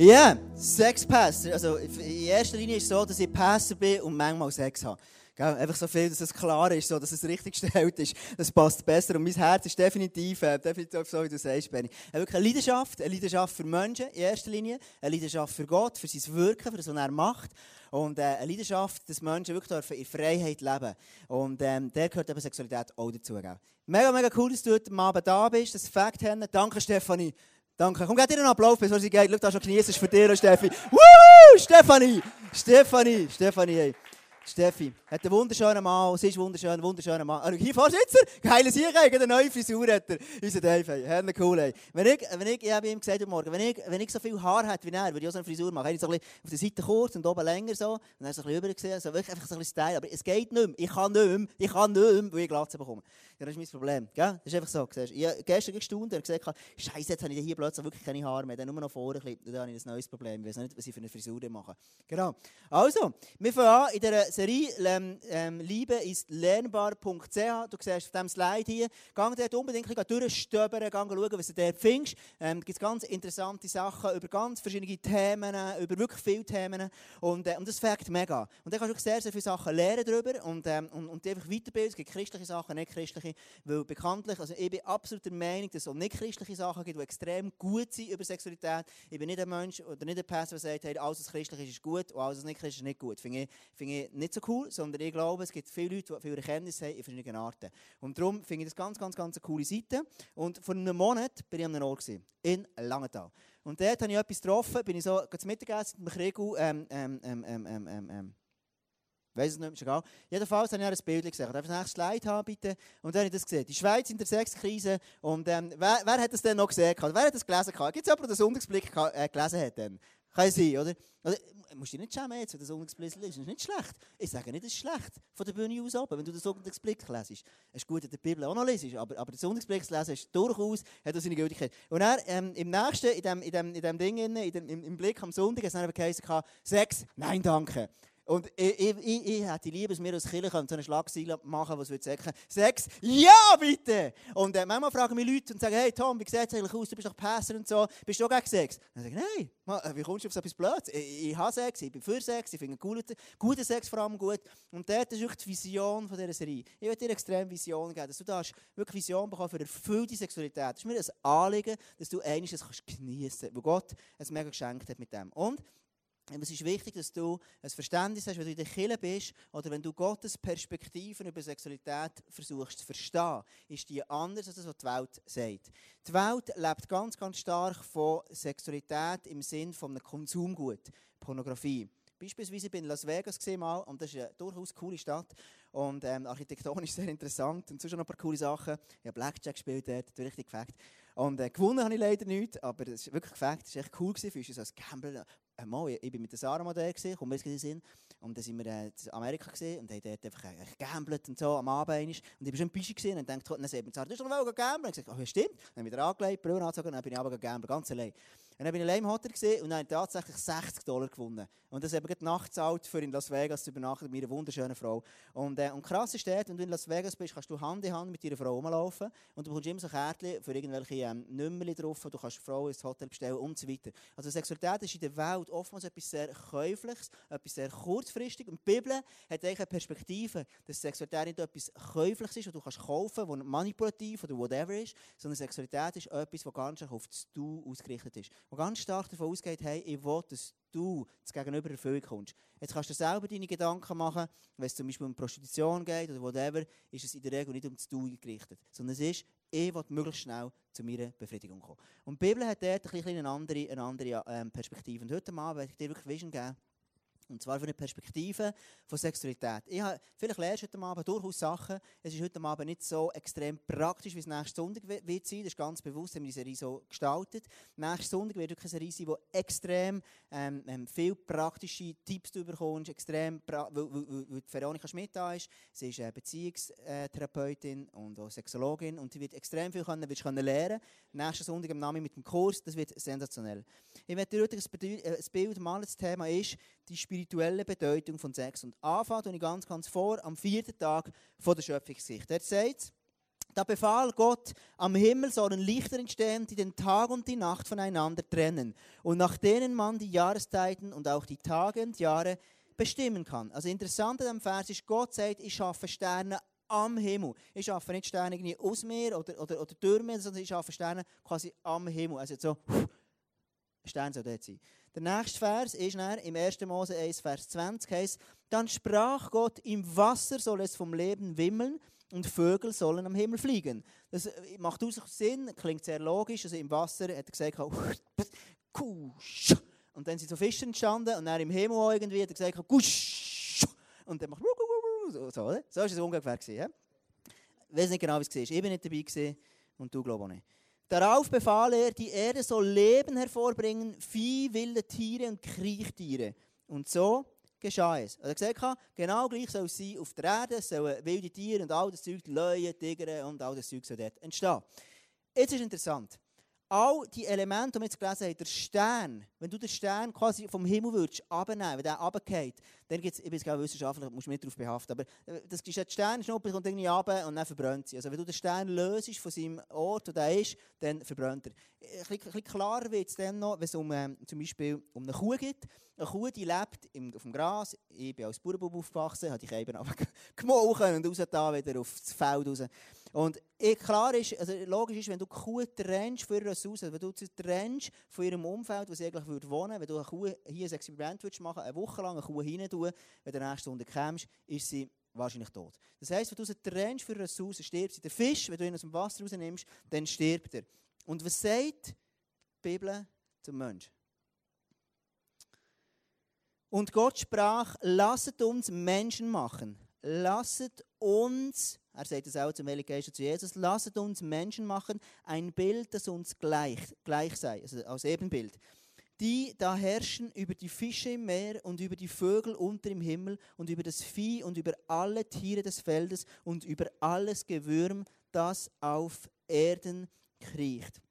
Ja, yeah, Sexpastor. Also in erster Linie ist es so, dass ich Pastor bin und manchmal Sex habe. Gell? Einfach so viel, dass es klar ist, so, dass es richtig gestellt ist. Das passt besser. Und mein Herz ist definitiv, äh, definitiv so, wie du sagst, Benny. Äh, wirklich eine Leidenschaft, eine Leidenschaft für Menschen in erster Linie, eine Leidenschaft für Gott, für sein Wirken, für das, was er macht. Und äh, eine Leidenschaft, dass Menschen wirklich in Freiheit leben Und ähm, der gehört eben Sexualität auch dazu. Gell? Mega, mega cool, dass du heute Abend da bist, das Fakt haben. Danke, Stefanie. Danke. Komm, gib dir einen Applaus, bevor sie geht. Schau, da schon genießt für dich, Steffi. Woo! Stefanie! Stefanie! Stefanie, hey. Steffi hat einen wunderschönen Mann, sie ist wunderschön, wunderschöner Mann. Hier Vorsitzer, geiles hier, eine neue Frisur hat er. Unser Dave, hey, Herr cool, ey. Wenn ich, wenn ich, ich habe ihm gesagt heute Morgen, wenn ich, wenn ich so viel Haar hätte wie er, würde ich auch so eine Frisur machen. Ich so ein bisschen auf der Seite kurz und oben länger so, und dann so ein bisschen rüber gesehen, so wirklich einfach so ein bisschen Style. Aber es geht nicht mehr, ich kann nicht mehr, ich kann nicht mehr, weil ich Glatze bekomme. Ja, das ist mein Problem, gell? Das ist einfach so, siehst Ich habe gestern gestaunt und gesagt, Scheiße, jetzt habe ich hier plötzlich wirklich keine Haare mehr, dann nur noch vorne, dann habe ich ein neues Problem. Ich weiß nicht, was ich für eine Frisur mache. Genau. Also, wir fangen an in dieser Serie, ähm, ähm, Liebe ist lernbar.ch. Du siehst auf diesem Slide hier. Gang dort unbedingt durchstöbern, gang schauen, was du dort findest. Ähm, gibt ganz interessante Sachen über ganz verschiedene Themen, über wirklich viele Themen. Und, äh, und das fängt mega. Und da kannst du sehr, sehr viele Sachen lernen darüber und, ähm, und, und einfach weiterbilden. Es gibt christliche Sachen, nicht christliche. Weil bekanntlich, also ich bin absolut der Meinung, dass es nicht christliche Sachen gibt, die extrem gut sind über Sexualität. Ich bin nicht ein Mensch oder nicht ein Pastor, der sagt, alles, was christlich ist, ist gut und alles, was nicht christlich ist, ist nicht gut. Finde ich, find nicht so cool, sondern ich glaube, es gibt viele Leute, die viele Erkenntnisse haben in verschiedenen Arten. Und darum finde ich das ganz, ganz, ganz eine coole Seite. Und vor einem Monat war ich an einem Ort, in Langenthal. Und dort habe ich etwas getroffen, bin ich so zum Mittagessen mit dem Kriegel, ähm, ähm, ähm, ähm, ähm, ähm, ähm Weiß es nicht, ist egal. Jedenfalls habe ich ein Bild gesehen. Darf ich das nächste Slide haben, bitte? Und dann habe ich das gesehen. Die Schweiz in der Sexkrise. Und ähm, wer, wer, hat das denn noch gesehen? Wer hat das gelesen? Gibt es jemanden, der den Sonntagsblick äh, gelesen hat? Dann? Kann sein, oder? Also, musst dich nicht schämen jetzt, wenn der Sonntagsblick ist. Das ist nicht schlecht. Ich sage nicht, es ist schlecht von der Bühne aus oben, wenn du den Sonntagsblick lesest. Es ist gut, dass du die Bibel auch noch lesest, aber, aber den Sonntagsblick zu lesen ist durchaus, hat das seine Gültigkeit. Und dann, ähm, im nächsten, in dem, in dem, in dem Ding, in dem, im, im Blick am Sonntag, hat es dann geheißen, sechs, nein, danke. Und ich, ich, ich, ich hätte lieber, dass wir als Kirche so eine Schlagzeile machen, was würde sagen, Sex, ja bitte! Und äh, manchmal fragen mich Leute und sagen, hey Tom, wie sieht es eigentlich aus, du bist doch Passer und so, bist du auch gegen Sex? Dann sage ich, nein, äh, wie kommst du auf so etwas Blödes? Ich, ich habe Sex, ich bin für Sex, ich finde guten, guten Sex vor allem gut. Und das ist wirklich die Vision von dieser Serie. Ich will dir extrem Vision geben, dass du da wirklich Vision bekommst für erfüllte Sexualität. Das ist mir ein Anliegen, dass du eines geniessen kannst, weil Gott es mega geschenkt hat mit dem. Und es ist wichtig, dass du ein Verständnis hast, wenn du in der Kirche bist oder wenn du Gottes Perspektiven über Sexualität versuchst zu verstehen, ist die anders als das, was die Welt sagt. Die Welt lebt ganz, ganz stark von Sexualität im Sinn von einem Konsumgut, Pornografie. Beispielsweise bin ich in Las Vegas mal, und das ist eine durchaus coole Stadt und ähm, architektonisch sehr interessant und sonst noch ein paar coole Sachen. Ich habe Blackjack gespielt dort, richtig gefällt. Und äh, gewonnen habe ich leider nicht, aber es ist wirklich gefällt. Es war echt cool für uns als Gambler mal, ich bin mit Sarah mal da gesehen, jetzt in Und dann sind wir äh, in Amerika gesehen und haben dort einfach äh, gambelt und so am Abend. Und ich war schon ein gesehen und dachte, dann sagt mir Sarah, du hast doch mal gamblen. Und ich gesagt, oh, stimmt. Dann habe ich wieder angelegt, Brille angezogen und dann bin ich aber gamblen, ganz allein. Und dann bin ich allein im Hotel gesehen und habe ich tatsächlich 60 Dollar gewonnen. Und das habe ich nachgezahlt, für in Las Vegas zu übernachten mit meiner wunderschönen Frau. Und, äh, und krass ist dort, wenn du in Las Vegas bist, kannst du Hand in Hand mit deiner Frau rumlaufen und du bekommst immer so Kärtchen für irgendwelche ähm, Nummer drauf, du kannst Frau ins Hotel bestellen und so weiter. Also Sexualität ist in der Welt oftmals etwas sehr Käufliches, etwas sehr kurzfristig. Und die Bibel hat eigentlich eine Perspektive, dass Sexualität nicht etwas Käufliches ist, das du kannst kaufen kannst, manipulativ oder whatever ist, sondern Sexualität ist etwas, das ganz auf das Du ausgerichtet ist wo ganz stark davon ausgeht, hey, ich will, dass du das Gegenüber erfüllen kommst. Jetzt kannst du selber deine Gedanken machen, wenn es zum Beispiel um Prostitution geht oder whatever, ist es in der Regel nicht um das Du gerichtet, sondern es ist, ich will möglichst schnell zu meiner Befriedigung kommen. Und die Bibel hat dort ein bisschen eine andere, eine andere ähm, Perspektive. Und heute Abend werde ich dir wirklich Vision geben, und zwar von der Perspektive von Sexualität. Ich habe, vielleicht lernst du heute Abend durchaus Sachen. Es ist heute Abend nicht so extrem praktisch, wie es nächsten Sonntag wird sein. Das ist ganz bewusst, haben wir die Serie so gestaltet. Nächsten Sonntag wird wirklich eine Serie sein, wo extrem ähm, ähm, viel praktische Tipps du bekommst. Extrem, weil, weil, weil Veronika Schmidt da ist. Sie ist Beziehungstherapeutin und auch Sexologin. Und sie wird extrem viel können, wird können lernen. Nächsten Sonntag am Namen mit dem Kurs. Das wird sensationell. Ich werde dir heute ein Bild malen. Das Thema ist die spirituelle Bedeutung von Sex. Und anfangen tue ich ganz, ganz vor am vierten Tag von der Schöpfungsgeschichte. Er sagt, Da befahl Gott, am Himmel sollen Lichter entstehen, die den Tag und die Nacht voneinander trennen und nach denen man die Jahreszeiten und auch die Tage und Jahre bestimmen kann. Also interessant an diesem Vers ist, Gott sagt, ich schaffe Sterne am Himmel. Ich schaffe nicht Sterne irgendwie aus mir oder, oder, oder durch mir, sondern ich schaffe Sterne quasi am Himmel. Also so, Stern soll dort sein. Der nächste Vers ist dann im 1. Mose 1, Vers 20, heißt, dann sprach Gott, im Wasser soll es vom Leben wimmeln und Vögel sollen am Himmel fliegen. Das äh, macht durchaus Sinn, klingt sehr logisch. Also im Wasser hat er gesagt, kusch. Und dann sind so Fische entstanden und dann im Himmel irgendwie hat er gesagt, kusch. Und dann macht so, so, so ist es ungefähr. Gewesen? Ich weiß nicht genau, wie es war. Ich bin nicht dabei und du glaube auch nicht. Darauf befahl er, die Erde soll Leben hervorbringen, Vieh, wilde Tiere und Kriechtiere. Und so geschah es. Also gesagt, genau gleich soll es sein auf der Erde, sollen wilde Tiere und all das Zeug, Löwen, Tiger und all das Zeug soll dort entstehen. Jetzt ist interessant. All die Elemente, die wir jetzt gelesen haben, der Stern, wenn du den Stern quasi vom Himmel würdest abnehmen, wenn der runtergeht, dann gibt es, ich bin jetzt wissenschaftlich, musst du nicht darauf behaften, aber äh, das ist der Sternschnuppe, kommt irgendwie runter und dann verbrennt sie. Also wenn du den Stern löst von seinem Ort, wo er ist, dann verbrennt er. Bisschen, ein bisschen klarer wird es dann noch, wenn es um, ähm, zum Beispiel um eine Kuh geht. Eine Kuh, die lebt im, auf dem Gras. Ich bin als Bauernbub aufgewachsen, habe die eben aber gemolken und raus da wieder aufs Feld raus. Und klar ist, also logisch ist, wenn du die Kuh trennst von ihrer Ressource, wenn du sie trennst von ihrem Umfeld, wo sie eigentlich würde wohnen, wenn du eine Kuh hier ein Experiment würdest machen, eine Woche lang eine Kuh hinein tun, wenn du in der nächsten Stunde kommst, ist sie wahrscheinlich tot. Das heisst, wenn du sie trennst von ihrer Ressource, stirbt sie. Der Fisch, wenn du ihn aus dem Wasser rausnimmst, dann stirbt er. Und was sagt die Bibel zum Menschen? Und Gott sprach, lasset uns Menschen machen. Lasset uns er sagt es auch zum Heiligen Geist zu Jesus. Lasset uns Menschen machen, ein Bild, das uns gleich, gleich sei, also als Ebenbild. Die da herrschen über die Fische im Meer und über die Vögel unter im Himmel und über das Vieh und über alle Tiere des Feldes und über alles Gewürm, das auf Erden kriecht.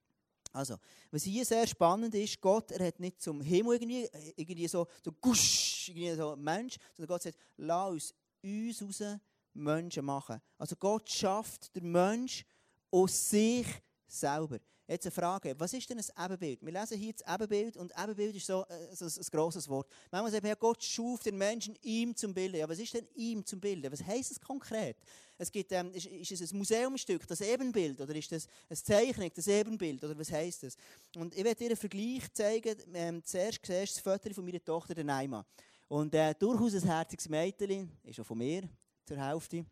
Also, was hier sehr spannend ist, Gott, er hat nicht zum Himmel irgendwie, irgendwie so, so gusch, irgendwie so Mensch, sondern Gott sagt, lass uns raus Menschen machen. Also Gott schafft den Mensch aus sich selber. Jetzt eine Frage, was ist denn ein Ebenbild? Wir lesen hier das Ebenbild und Ebenbild ist so, äh, so ein, ein grosses Wort. Manchmal sagen wir, Gott schuf den Menschen ihm zum Bilden. Ja, was ist denn ihm zum Bilden? Was heisst es konkret? Es gibt, ähm, ist, ist, es ein Museumstück, das Ebenbild? Oder ist das eine Zeichnung, das Ebenbild? Oder was heisst das? Und ich werde dir einen Vergleich zeigen. Ähm, zuerst siehst du das Foto von meiner Tochter, der Naima. Und äh, durchaus ein herziges Mädchen, ist auch von mir, zur Hälfte.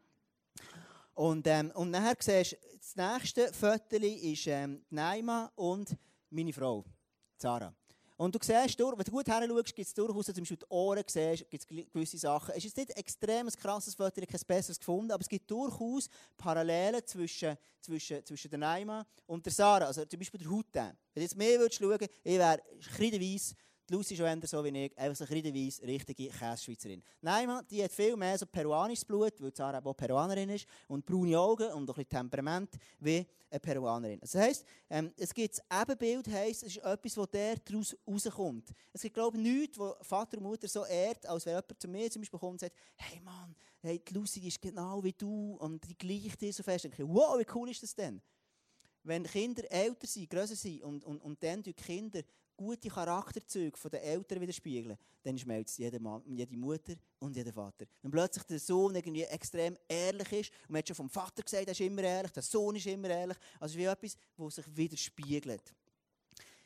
Und, ähm, und nachher siehst du, das nächste Foto ist ähm, Naima und meine Frau, Zara. Und du siehst, wenn du gut hinschaust, gibt es durchaus, zum Beispiel die Ohren siehst, gibt es gewisse Sachen. Es ist nicht ein extrem krasses Foto, ich habe kein besseres gefunden, aber es gibt durchaus Parallelen zwischen, zwischen, zwischen der Naima und der Sarah. Also zum Beispiel der Haut. Wenn du jetzt mehr würdest ich wäre kreideweiss, die ist auch so wie ich, einfach so kreideweiss, richtige Käse-Schweizerin. Nein, die hat viel mehr so peruanisches Blut, weil Zara auch Peruanerin ist, und braune Augen und ein bisschen Temperament wie eine Peruanerin. Das heisst, ähm, es gibt das Ebenbild, heisst, es ist etwas, das daraus rauskommt. Es gibt, glaube ich, nichts, wo Vater und Mutter so ehrt, als wenn jemand zu mir zum Beispiel kommt und sagt, hey Mann, hey, die Lucy ist genau wie du und die gleicht dir so fest. Und ich denke, wow, wie cool ist das denn? Wenn Kinder älter sind, grösser sind und, und, und dann die Kinder gute Charakterzüge der Eltern widerspiegeln, dann schmelzt jede, Mann, jede Mutter und jeder Vater. Wenn plötzlich der Sohn irgendwie extrem ehrlich ist, und man hat schon vom Vater gesagt, er ist immer ehrlich, der Sohn ist immer ehrlich, also wie etwas, das sich widerspiegelt.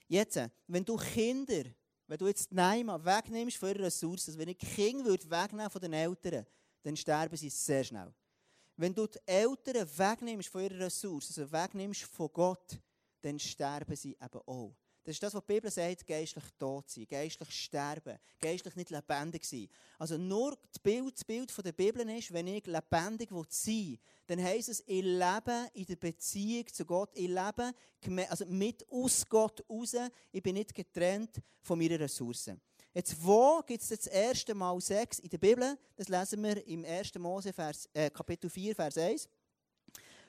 Jetzt, wenn du Kinder, wenn du jetzt Neima wegnimmst von ihren Ressourcen, also wenn ich Kinder wegnehmen von den Eltern, dann sterben sie sehr schnell. Wenn du die Eltern wegnimmst von ihren Ressourcen, also wegnimmst von Gott, dann sterben sie eben auch. Das ist das, was die Bibel sagt, geistlich tot sein, geistlich sterben, geistlich nicht lebendig sein. Also nur das Bild, das Bild von der Bibel ist, wenn ich lebendig sein will, dann heisst es, ich lebe in der Beziehung zu Gott, ich lebe also mit aus Gott raus, ich bin nicht getrennt von meinen Ressourcen. Jetzt, wo gibt es das erste Mal Sex in der Bibel? Das lesen wir im 1. Mose, Vers, äh, Kapitel 4, Vers 1.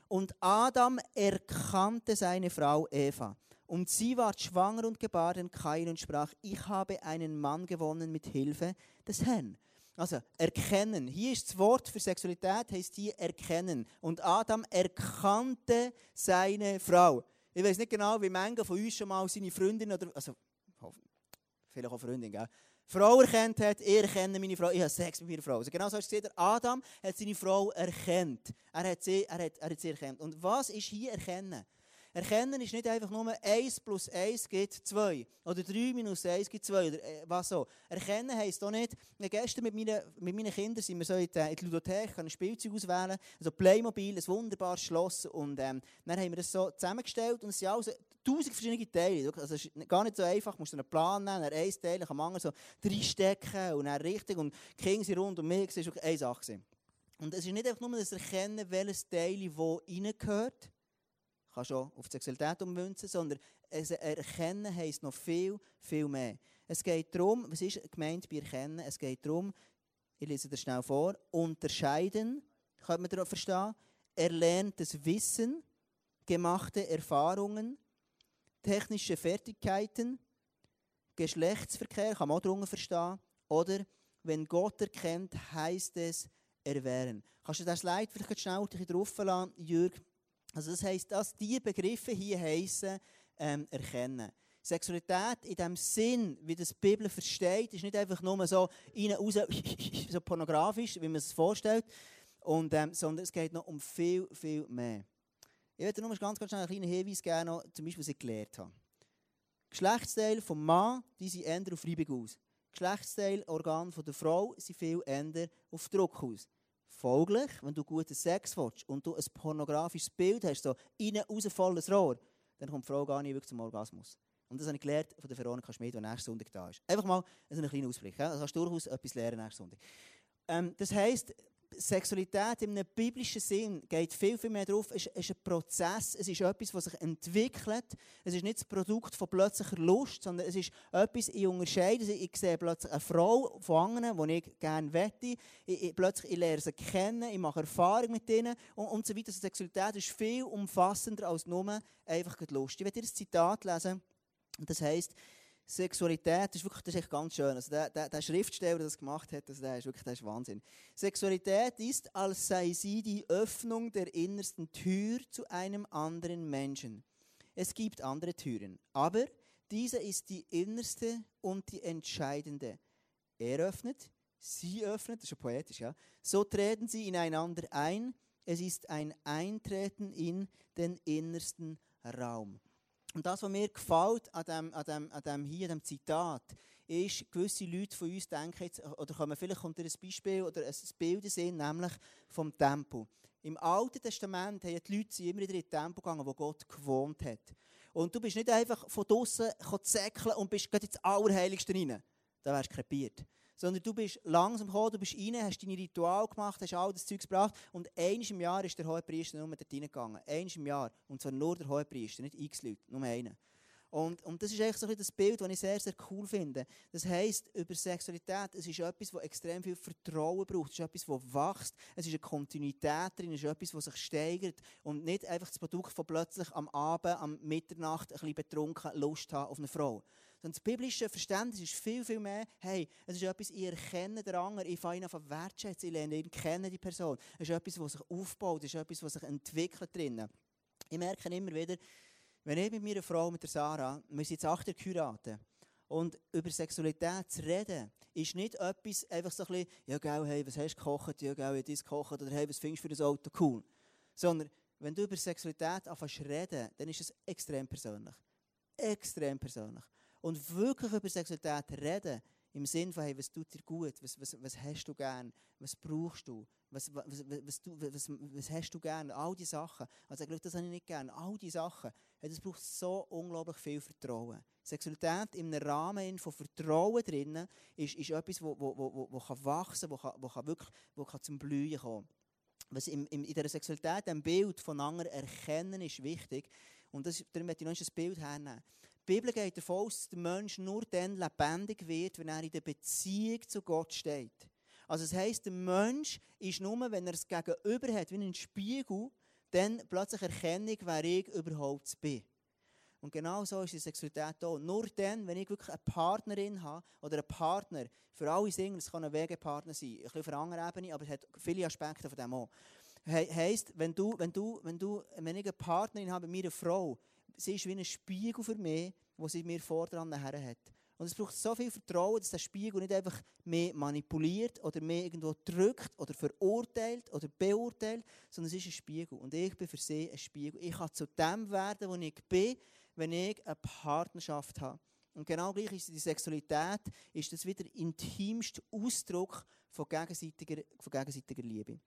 Und Adam erkannte seine Frau Eva. Und sie ward schwanger und gebar den Kain und sprach, ich habe einen Mann gewonnen mit Hilfe des Herrn. Also, erkennen. Hier ist das Wort für Sexualität, heißt hier erkennen. Und Adam erkannte seine Frau. Ich weiß nicht genau, wie manche von uns schon mal seine Freundin oder, also, vielleicht auch Freundin, gell? Frau erkennt hat, er erkenne meine Frau, ich habe Sex mit meiner Frau. Also genau so hast du gesehen, Adam hat seine Frau erkannt. Er hat sie, er hat, er hat sie erkannt. Und was ist hier erkennen? Erkennen ist nicht einfach nur 1 plus 1 gibt 2. Oder 3 minus 1 gibt 2. Oder äh, was so. Erkennen heisst auch nicht, gestern mit meinen, mit meinen Kindern sind wir so in die, Ludothek, ein Spielzeug auswählen. Also Playmobil, ein wunderbares Schloss. Und ähm, dann haben wir das so zusammengestellt und es sind also tausend verschiedene Teile. Also es ist gar nicht so einfach. Du musst einen Plan nehmen, dann ein Teil am anderen so reinstecken und dann richtig. Und die Kinder sind rund um mich, das war eine Sache. Und es ist nicht einfach nur das Erkennen, welches Teil wo reingehört kann schon auf die Sexualität umwünzen, sondern erkennen heisst noch viel, viel mehr. Es geht darum, was ist gemeint bei erkennen? Es geht darum, ich lese das schnell vor, unterscheiden, könnte man darauf verstehen, erlerntes Wissen, gemachte Erfahrungen, technische Fertigkeiten, Geschlechtsverkehr, kann man auch darunter verstehen, oder wenn Gott erkennt, heißt es erwehren. Kannst du das Slide vielleicht schnell drauf lassen, Jürg? Also das heisst, dass diese Begriffe hier heissen, ähm, erkennen. Sexualität in dem Sinn, wie das die Bibel versteht, ist nicht einfach nur so rein, raus, so pornografisch, wie man es vorstellt, und, ähm, sondern es geht noch um viel, viel mehr. Ich werde nur ganz, ganz schnell einen kleinen Hinweis geben, zum Beispiel, was ich gelernt habe. Geschlechtsteile vom Mann, die sind eher auf Reibung aus. Geschlechtsteile, Organe der Frau sind viel eher auf Druck aus. Folglich, wenn du guten Sex willst und du ein pornografisches Bild hast, so innen raus volles Rohr, dann kommt die Frau gar nicht wirklich zum Orgasmus. Und das habe ich gelernt von der Veronika Schmid, die nächsten Sonntag da ist. Einfach mal einen kleinen Ausblick. Ja? Du kannst durchaus etwas lernen nächsten Sonntag. Ähm, das heisst, Sexualität in einem biblischen Sinn geht viel, viel mehr drauf. Es ist ein Prozess, es ist etwas, was sich entwickelt. Es ist nicht das Produkt von plötzlicher Lust, sondern es ist etwas, ich unterscheide. Ich sehe plötzlich eine Frau von anderen, die ich gerne wette. Ich, ich, plötzlich ich lerne sie kennen, ich mache Erfahrung mit ihnen und, und so weiter. Sexualität ist viel umfassender als nur einfach Lust. Ich werde dir ein Zitat lesen. Das heisst, Sexualität ist wirklich das ist echt ganz schön. Also der, der, der Schriftsteller, der das gemacht hat, also der ist wirklich der ist Wahnsinn. Sexualität ist, als sei sie die Öffnung der innersten Tür zu einem anderen Menschen. Es gibt andere Türen, aber diese ist die innerste und die entscheidende. Er öffnet, sie öffnet, das ist ja poetisch, ja. So treten sie ineinander ein. Es ist ein Eintreten in den innersten Raum. Und das, was mir gefällt an dem, an dem, an dem hier, an dem Zitat, ist, gewisse Leute von uns denken jetzt, oder kommen vielleicht unter ein Beispiel oder ein Bild sehen, nämlich vom Tempel. Im Alten Testament haben die Leute immer wieder in den Tempel gegangen, wo Gott gewohnt hat. Und du bist nicht einfach von draußen zäckeln und bist gerade ins Allerheiligste rein. Da wärst du krepiert sondern du bist langsam gekommen, du bist rein, hast deine Ritual gemacht, hast all das Zeug gebracht und eines im Jahr ist der Hohepriester nur dort reingegangen. Eines im Jahr. Und zwar nur der Hohepriester, nicht x Leute, nur einer. Und, und das ist eigentlich so ein das Bild, das ich sehr, sehr cool finde. Das heisst, über Sexualität, es ist etwas, das extrem viel Vertrauen braucht. Es ist etwas, das wächst. Es ist eine Kontinuität drin. Es ist etwas, das sich steigert. Und nicht einfach das Produkt von plötzlich am Abend, am Mitternacht, ein bisschen betrunken Lust haben auf eine Frau. Sondern das biblische Verständnis ist viel, viel mehr, hey, es ist etwas, ich erkenne den anderen, ich fange ihn an wertschätzen, ich lerne ihn kennen, die Person. Es ist etwas, das sich aufbaut, es ist etwas, das sich entwickelt drinnen. Ich merke immer wieder, wenn ich mit meiner Frau, mit der Sarah, wir sind jetzt acht Jahre und über Sexualität zu reden, ist nicht etwas einfach so ein bisschen, ja, gell, hey, was hast du gekocht, ja, gell, ich gekocht, oder hey, was findest du für das Auto cool? Sondern, wenn du über Sexualität anfängst zu reden, dann ist es extrem persönlich. Extrem persönlich. Und wirklich über Sexualität reden, im Sinne von, hey, was tut dir gut, was, was, was hast du gern, was brauchst du, was, was, was, was, was hast du gern, all diese Sachen. Also ich das habe ich nicht gern, all diese Sachen. Hey, das braucht so unglaublich viel Vertrauen. Sexualität im Rahmen von Vertrauen drinnen ist, ist etwas, wo, wo, wo, wo kann wachsen wo, kann, wo kann wirklich wo kann zum Blühen kommen. Was in, in, in dieser Sexualität ein Bild von anderen erkennen ist wichtig. Und das, darum möchte ich noch ein Bild hernehmen. Die Bibel geht davon aus, dass der Mensch nur dann lebendig wird, wenn er in der Beziehung zu Gott steht. Also das heisst, der Mensch ist nur, wenn er es gegenüber hat, wie ein Spiegel, dann plötzlich Erkennung, wer ich überhaupt bin. Und genau so ist die Sexualität da. Nur dann, wenn ich wirklich eine Partnerin habe oder einen Partner, für alle Singles kann ein Wegepartner sein, ein bisschen auf einer anderen Ebene, aber es hat viele Aspekte von dem auch. He heisst, wenn, du, wenn, du, wenn, du, wenn ich eine Partnerin habe, meine Frau, sie ist wie ein Spiegel für mich, wo sie mir vordran nachher hat. Und es braucht so viel Vertrauen, dass der Spiegel nicht einfach mehr manipuliert oder mehr irgendwo drückt oder verurteilt oder beurteilt, sondern es ist ein Spiegel. Und ich bin für sie ein Spiegel. Ich kann zu dem werden, wo ich bin, wenn ich eine Partnerschaft habe. Und genau gleich ist die Sexualität, ist das wieder intimste Ausdruck von gegenseitiger, von gegenseitiger Liebe.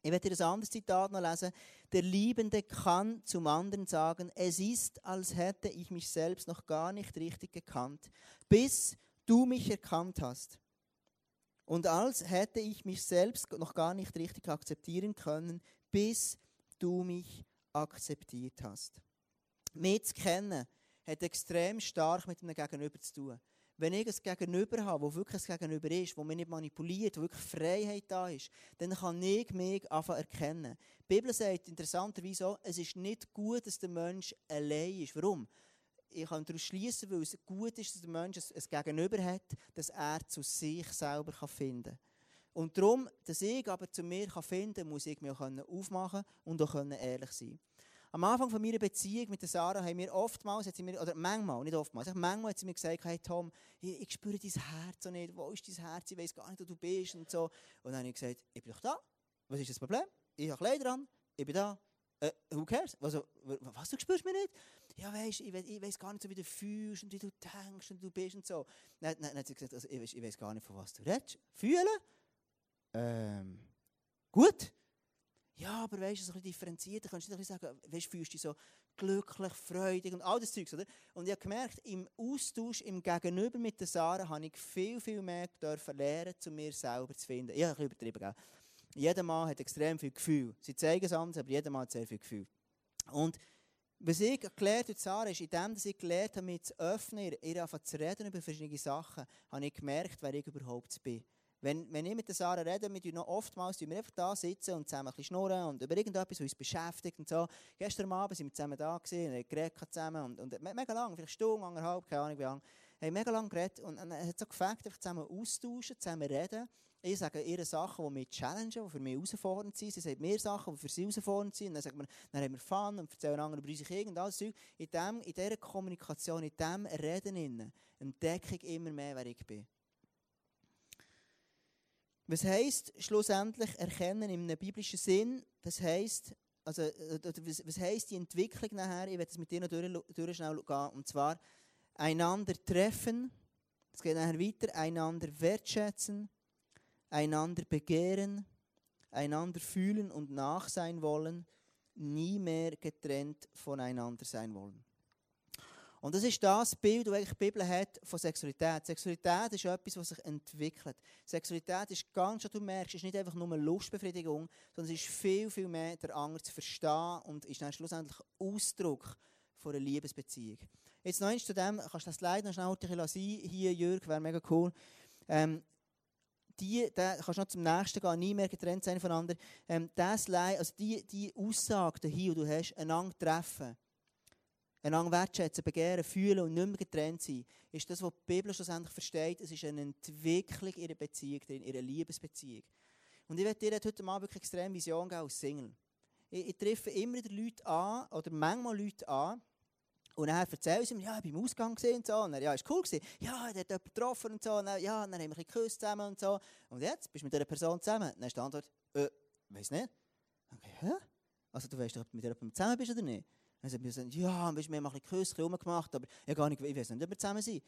Ich werde dir ein anderes Zitat noch lesen. Der Liebende kann zum anderen sagen, es ist, als hätte ich mich selbst noch gar nicht richtig gekannt, bis du mich erkannt hast. Und als hätte ich mich selbst noch gar nicht richtig akzeptieren können, bis du mich akzeptiert hast. Mich zu kennen, hat extrem stark mit einem Gegenüber zu tun. Wenn ich ein Gegenüber habe, wo wirklich ein Gegenüber ist, wo mich nicht manipuliert, wo wirklich Freiheit da ist, dann kann ich mich einfach erkennen. Die Bibel sagt interessanterweise auch, es ist nicht gut, dass der Mensch allein ist. Warum? Ich kann daraus schließen, weil es gut ist, dass der Mensch ein Gegenüber hat, dass er zu sich selber finden kann. Und darum, dass ich aber zu mir finden kann, muss ich mich auch aufmachen und auch ehrlich sein am Anfang von meiner Beziehung mit Sarah haben wir oftmals, hat sie mir, oder manchmal, nicht oftmals, manchmal hat sie mir gesagt, hey Tom, ich, ich spüre dein Herz so nicht, wo ist dein Herz, ich weiß gar nicht, wo du bist und so. Und dann habe ich gesagt, ich bin doch da, was ist das Problem? Ich habe Kleider an, ich bin da, äh, who cares? Also, was, du spürst mich nicht? Ja, weißt, ich, ich weiß gar nicht so, wie du fühlst und wie du denkst und du bist und so. Dann, dann, dann hat sie gesagt, also, ich weiß gar nicht, von was du redest. Fühlen? Ähm, gut ja, aber weißt du, so ein bisschen differenzierter, kannst du nicht sagen, weißt, fühlst du dich so glücklich, freudig und all das Zeugs, oder? Und ich habe gemerkt, im Austausch, im Gegenüber mit der Sarah, habe ich viel, viel mehr dürfen lernen, zu mir selber zu finden. Ich habe ein bisschen übertrieben, gell? Jeder Mann hat extrem viel Gefühl. Sie zeigen es anders, aber jeder Mann hat sehr viel Gefühl. Und was ich gelernt habe, Sarah, ist, indem ich gelernt habe, mich zu öffnen, ihr, ihr zu reden über verschiedene Sachen, habe ich gemerkt, wer ich überhaupt bin. Wenn, wenn ich mit der Sarah rede, wir noch oftmals wir einfach da sitzen und zusammen ein schnurren und über irgendetwas, was uns beschäftigt und so. Gestern Abend sind wir zusammen da gewesen, und geredet zusammen und, und mega lang, vielleicht Stunde, anderthalb, keine Ahnung wie. Haben mega lang geredet und hat so gefragt, einfach zusammen austauschen, zusammen reden. Ich sage ihr Sachen, die mich challengen, die für mich herausfordernd sind. Sie sagt mir Sachen, die für sie herausfordernd sind. Und dann, sagen wir, dann haben wir Fun und erzählen anderen über und alles. In, dem, in dieser Kommunikation, in diesem Reden entdecke ich immer mehr, wer ich bin. Was heisst schlussendlich erkennen im biblischen Sinn? Was heisst, also, was, was heisst die Entwicklung nachher? Ich werde es mit dir noch durch, durch schnell gehen. Und zwar einander treffen. Es geht nachher weiter. Einander wertschätzen. Einander begehren. Einander fühlen und nach sein wollen. Nie mehr getrennt voneinander sein wollen. Und das ist das Bild, das die Bibel hat von Sexualität. Sexualität ist etwas, was sich entwickelt. Sexualität ist ganz, wie du merkst, ist nicht einfach nur eine Lustbefriedigung, sondern es ist viel, viel mehr der Anger zu verstehen und ist dann schlussendlich Ausdruck von einer Liebesbeziehung. Jetzt noch eins zu dem, kannst du das Slide noch schnell sein? Hier, Jürg, wäre mega cool. Ähm, die, da kannst du noch zum nächsten gehen, nie mehr getrennt sein voneinander. Ähm, das also die, die Aussage hier, die du hast, einander treffen einander wertschätzen, begehren, fühlen und nicht mehr getrennt sein, ist das, was die Bibel schlussendlich versteht. Es ist eine Entwicklung ihrer Beziehung ihrer Liebesbeziehung. Und ich werde dir heute mal wirklich extrem Vision geben als Single. Ich, ich treffe immer wieder Leute an, oder manchmal Leute an, und dann erzählen sie mir, ja, ich war im Ausgang und so. Und dann, ja, ist cool gewesen. Ja, der hat jemanden getroffen und so. Und dann, ja, dann haben wir ein bisschen geküsst zusammen und so. Und jetzt bist du mit dieser Person zusammen. Dann ist die Antwort, äh, weiß nicht. Okay, hä? Also du weißt doch, ob du mit jemandem zusammen bist oder nicht? Dann sagt mir, ja, wir haben ein ein rumgemacht, aber ich, gar nicht, ich weiß nicht, ob wir zusammen sind.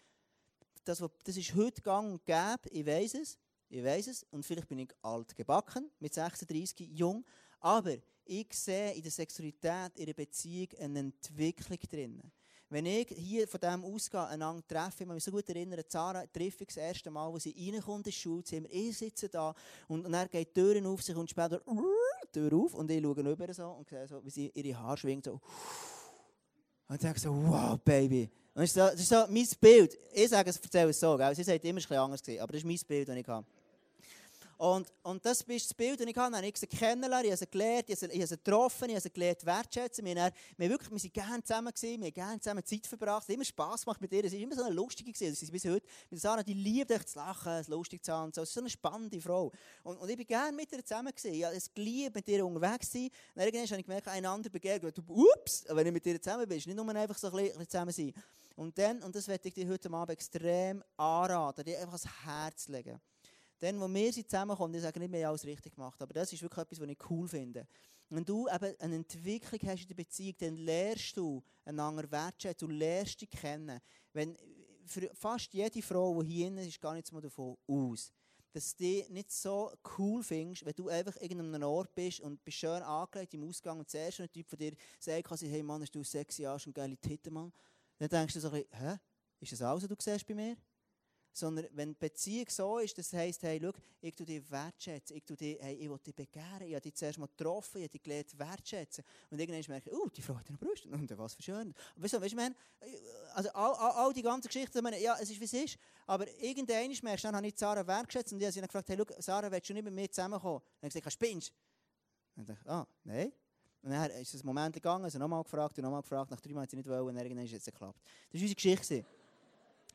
Das, das ist heute gang und gäbe, ich weiß es, ich weiß es, und vielleicht bin ich alt gebacken, mit 36, jung, aber ich sehe in der Sexualität, in der Beziehung eine Entwicklung drin. Wenn ich hier von dem ausgehe, einander treffe, ich kann mich so gut erinnern, Zara treffe ich das erste Mal, als sie reinkommt ins Schulzimmer, ich sitze da und, und er geht die Türen auf, sich und später die Tür auf und ich schaue rüber so und sehe so, wie sie ihre Haare schwingt, so und denke so, wow, Baby. Und das ist so, das ist so mein Bild. Ich sage es, erzähle es so, gell? sie sagt immer, es war ein anders, aber das ist mein Bild, das ich habe. Und, und das ist das Bild, das ich habe. Ich habe sie kennengelernt, ich habe sie gelernt, ich habe sie, getroffen, ich habe sie gelernt wertschätzen. Wir, haben, wir, wirklich, wir sind gerne zusammen gewesen, wir haben gerne zusammen Zeit verbracht, es hat immer Spass gemacht mit ihr. Sie war immer so eine lustige gewesen. Sie bis heute. Mit Sarah, die liebt euch zu lachen, es lustig zu haben so. Sie ist so eine spannende Frau. Und, und ich bin gerne mit ihr zusammen gewesen. Ich habe es geliebt, mit ihr unterwegs zu sein. Und irgendwann habe ich gemerkt, einander begegnet. Ups, wenn ich mit ihr zusammen bin, nicht nur einfach so ein bisschen zusammen sein. Und dann, und das werde ich dir heute Abend extrem anraten, dir einfach ans Herz legen. Dann, wo wir zusammenkommen, ich sage nicht, wir alles richtig gemacht, aber das ist wirklich etwas, was ich cool finde. Wenn du eben eine Entwicklung hast in der Beziehung, dann lernst du einander wertschätzen, du lernst dich kennen. Wenn, für fast jede Frau, die hier ist, ist gar nichts mehr davon aus dass du nicht so cool findest, wenn du einfach irgendeinem Ort bist und bist schön angelegt im Ausgang und zuerst ein Typ von dir sagt, hey Mann, hast du sexy Arsch und geile Titten, Mann. Dann denkst du so ein bisschen, hä? Ist das alles, was du siehst bei mir? Sondern wenn die Beziehung so ist, das heisst, hey, schau, ich tue dich wertschätzen, ich tue dich, hey, ich will dich begehren, ich habe dich zuerst mal getroffen, ich habe dich gelernt wertschätzen. Und irgendwann merke ich, oh, die Frau hat eine Brust, und was für schön. Weißt du, weißt du, also all, all, all, die ganzen Geschichten, meine, ja, es ist, wie es ist, aber irgendwann merkst du, dann habe ich Sarah wertschätzt und ich habe sie dann gefragt, hey, schau, Sarah, willst du nicht mit mir zusammenkommen? Dann habe ich gesagt, spinnst Und dann dachte ich, ah, nein. Und dann ist es ein Moment gegangen, also nochmal gefragt und nochmal gefragt, nach drei Monaten sie nicht wollen, und irgendwann ist es geklappt. Das war unsere Geschichte.